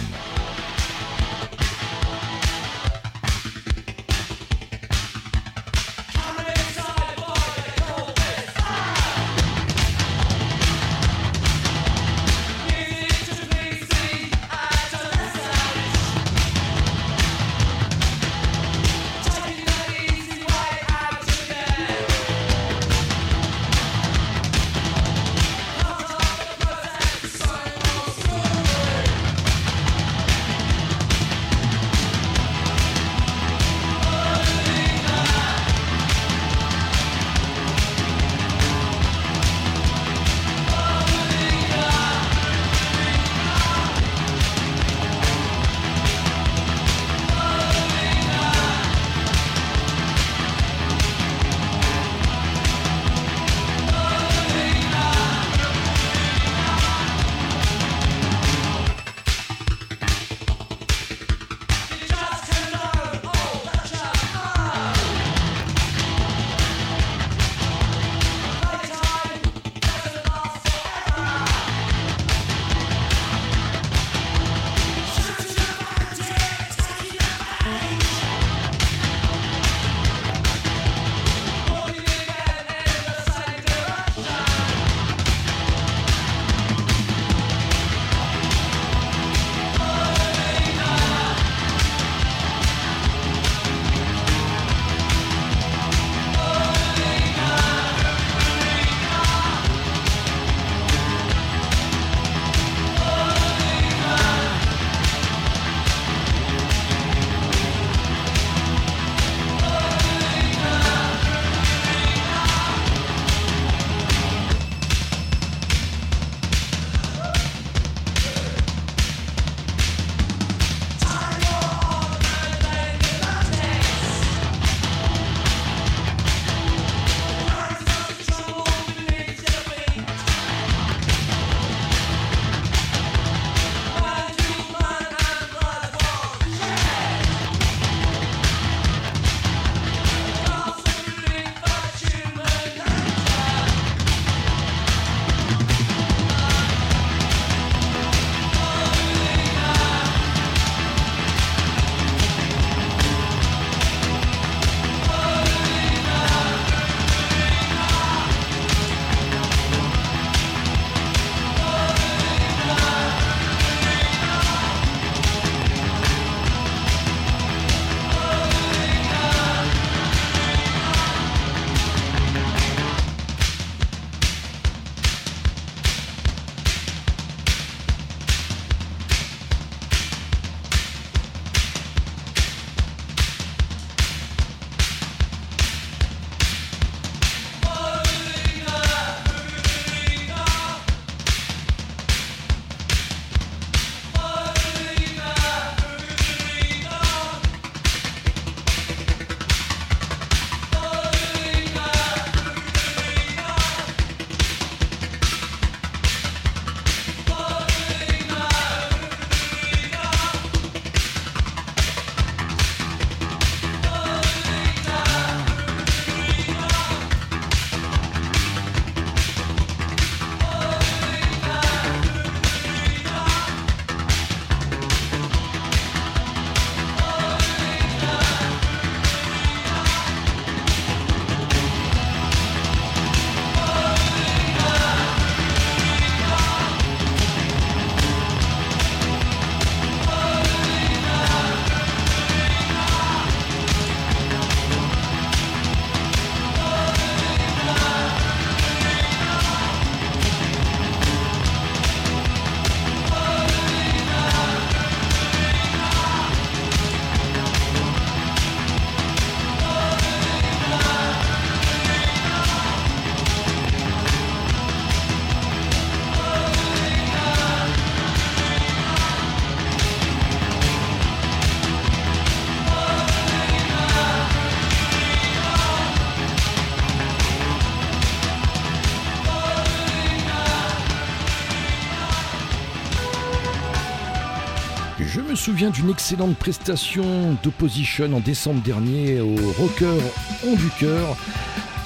Speaker 16: Souviens d'une excellente prestation d'Opposition en décembre dernier au Rocker On du Cœur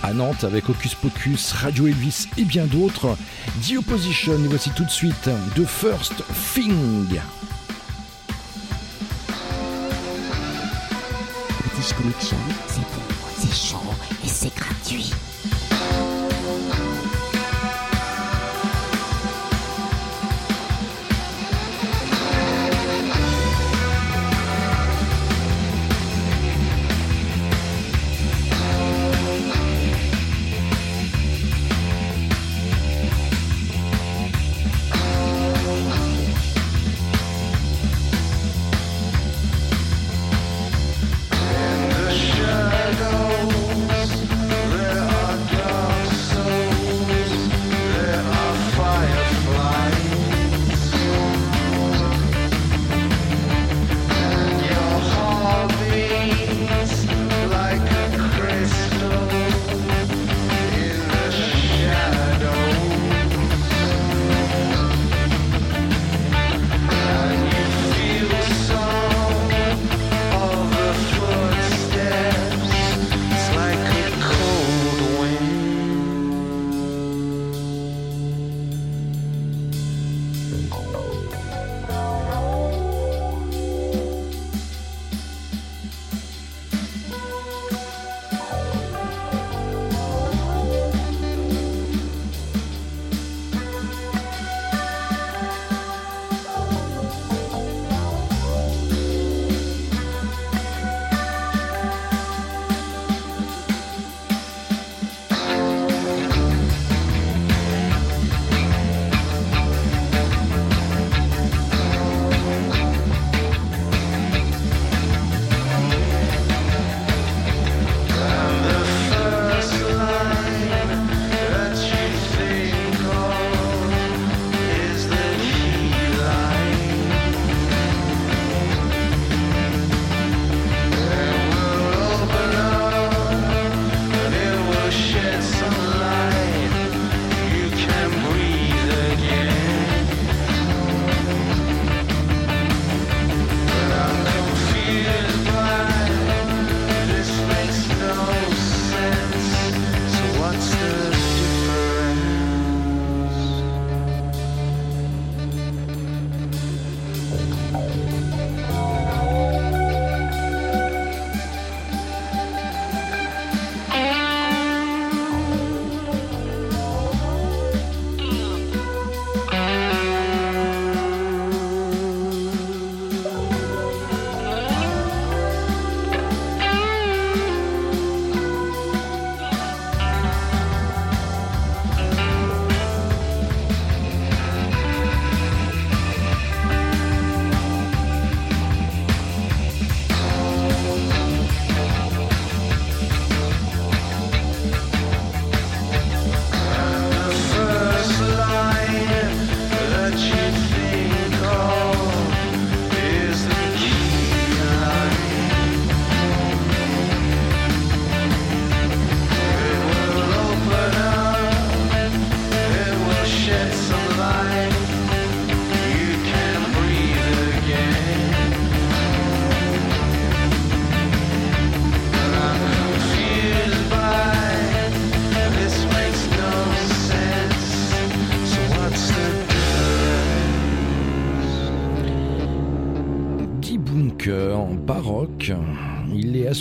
Speaker 16: à Nantes avec Hocus Pocus, Radio Elvis et bien d'autres. The Opposition, voici tout de suite The First Thing.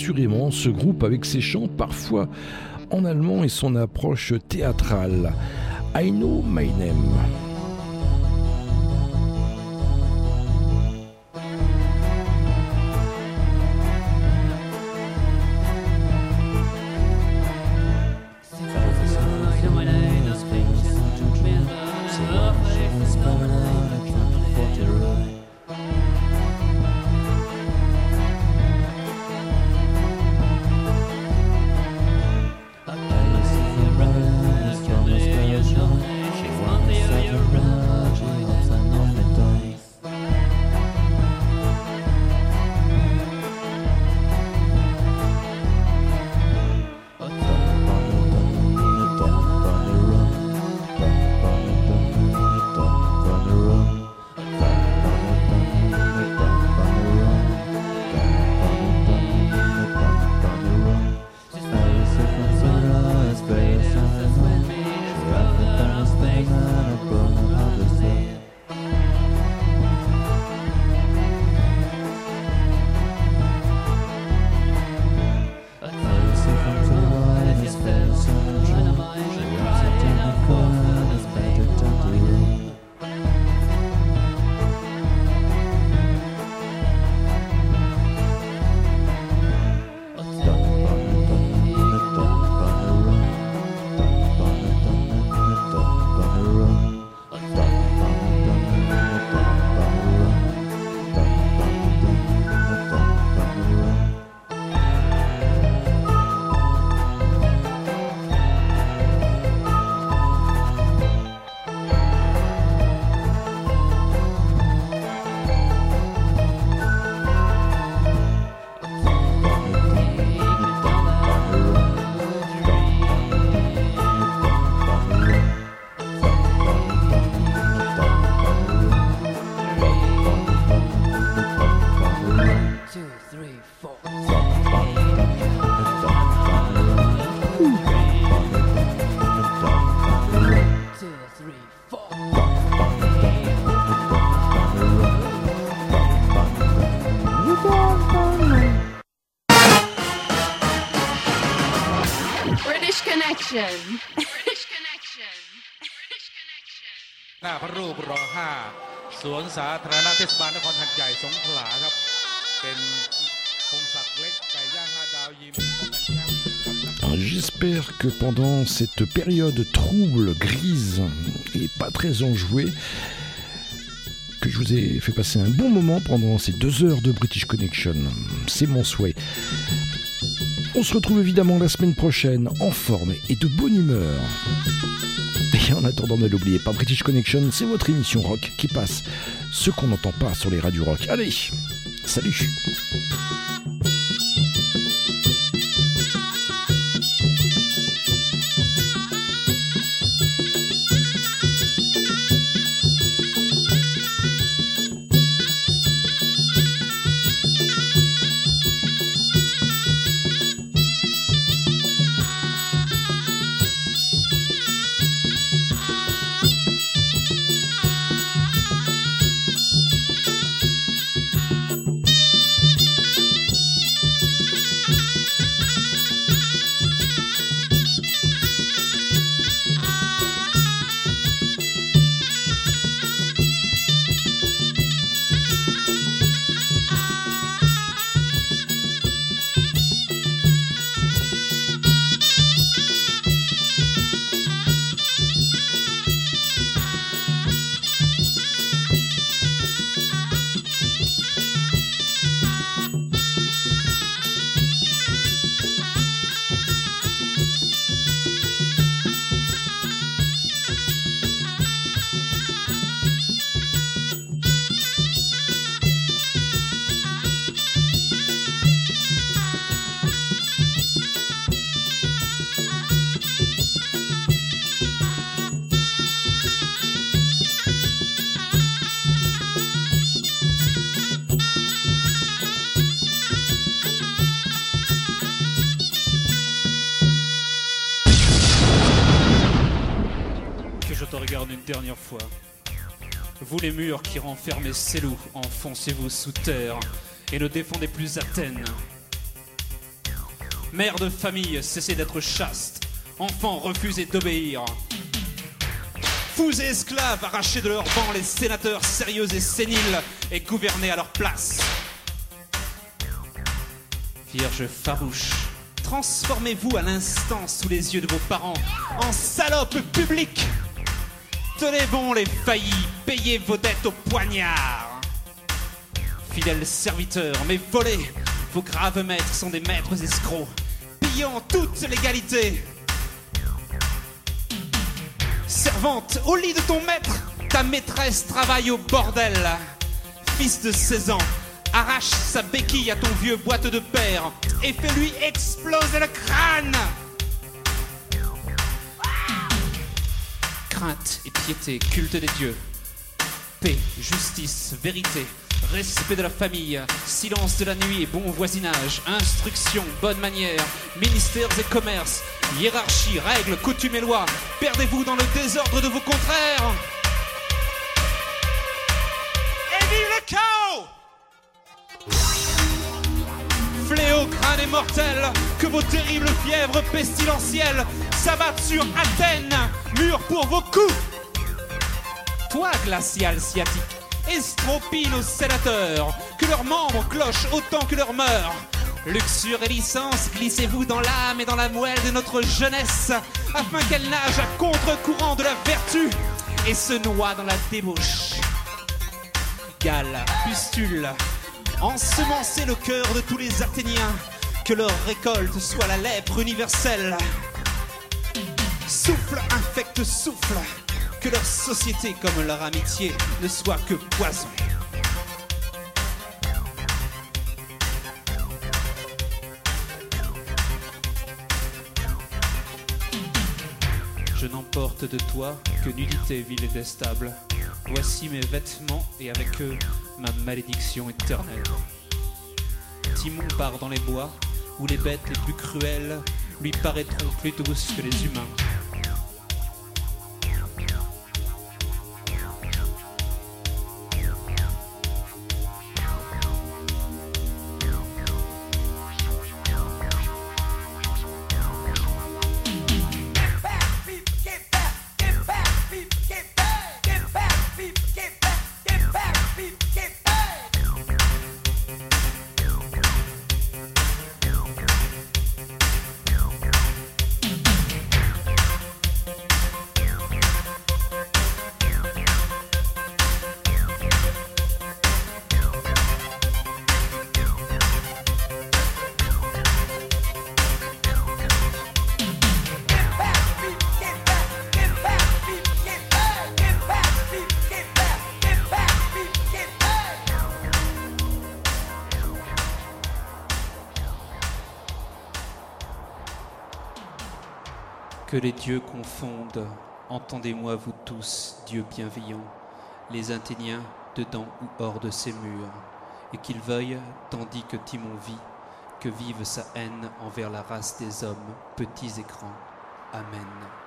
Speaker 16: Assurément ce groupe avec ses chants parfois en allemand et son approche théâtrale. I know my.
Speaker 34: สวนสาธารณะเทศบาลนครหัดใหญ่สงขลาครับ เป็นพงศักดิ์เล็กไก่ย่างห้าดาวยิมป้องกันแชมป์
Speaker 11: Alors, J'espère que pendant cette période trouble, grise et pas très enjouée, que je vous ai fait passer un bon moment pendant ces deux heures de British Connection. C'est mon souhait. On se retrouve évidemment la semaine prochaine en forme et de bonne humeur. Et en attendant, ne l'oubliez pas, British Connection, c'est votre émission rock qui passe ce qu'on n'entend pas sur les radios rock. Allez, salut
Speaker 35: ces enfoncez-vous sous terre et ne défendez plus Athènes. Mère de famille, cessez d'être chaste. Enfants, refusez d'obéir. Fous et esclaves, arrachez de leur banc les sénateurs sérieux et séniles et gouvernez à leur place. Vierge farouche, transformez-vous à l'instant sous les yeux de vos parents en salopes publiques. Tenez bon les faillis, payez vos dettes au poignard. Fidèles serviteurs, mais volés, vos graves maîtres sont des maîtres escrocs, pillant toute l'égalité. Servante, au lit de ton maître, ta maîtresse travaille au bordel. Fils de 16 ans, arrache sa béquille à ton vieux boîte de père et fais-lui exploser le crâne. Crainte et piété, culte des dieux. Paix, justice, vérité, respect de la famille, silence de la nuit et bon voisinage, instruction, bonne manière, ministères et commerces, hiérarchie, règles, coutumes et lois. Perdez-vous dans le désordre de vos contraires. Fléau, crâne et mortel, que vos terribles fièvres pestilentielles s'abattent sur Athènes, mur pour vos coups. Toi, glacial sciatique, estropile aux sénateurs, que leurs membres clochent autant que leurs mœurs. Luxure et licence, glissez-vous dans l'âme et dans la moelle de notre jeunesse, afin qu'elle nage à contre-courant de la vertu et se noie dans la débauche. Galles, pustules, ensemencez le cœur de tous les Athéniens, que leur récolte soit la lèpre universelle. Souffle infecte souffle, que leur société comme leur amitié ne soit que poison. De toi que nudité vile et déstable. Voici mes vêtements et avec eux ma malédiction éternelle. Timon part dans les bois où les bêtes les plus cruelles lui paraîtront plus douces que les humains. Que les dieux confondent, entendez-moi vous tous, dieux bienveillants, les Athéniens dedans ou hors de ces murs, et qu'ils veuillent, tandis que Timon vit, que vive sa haine envers la race des hommes, petits et grands. Amen.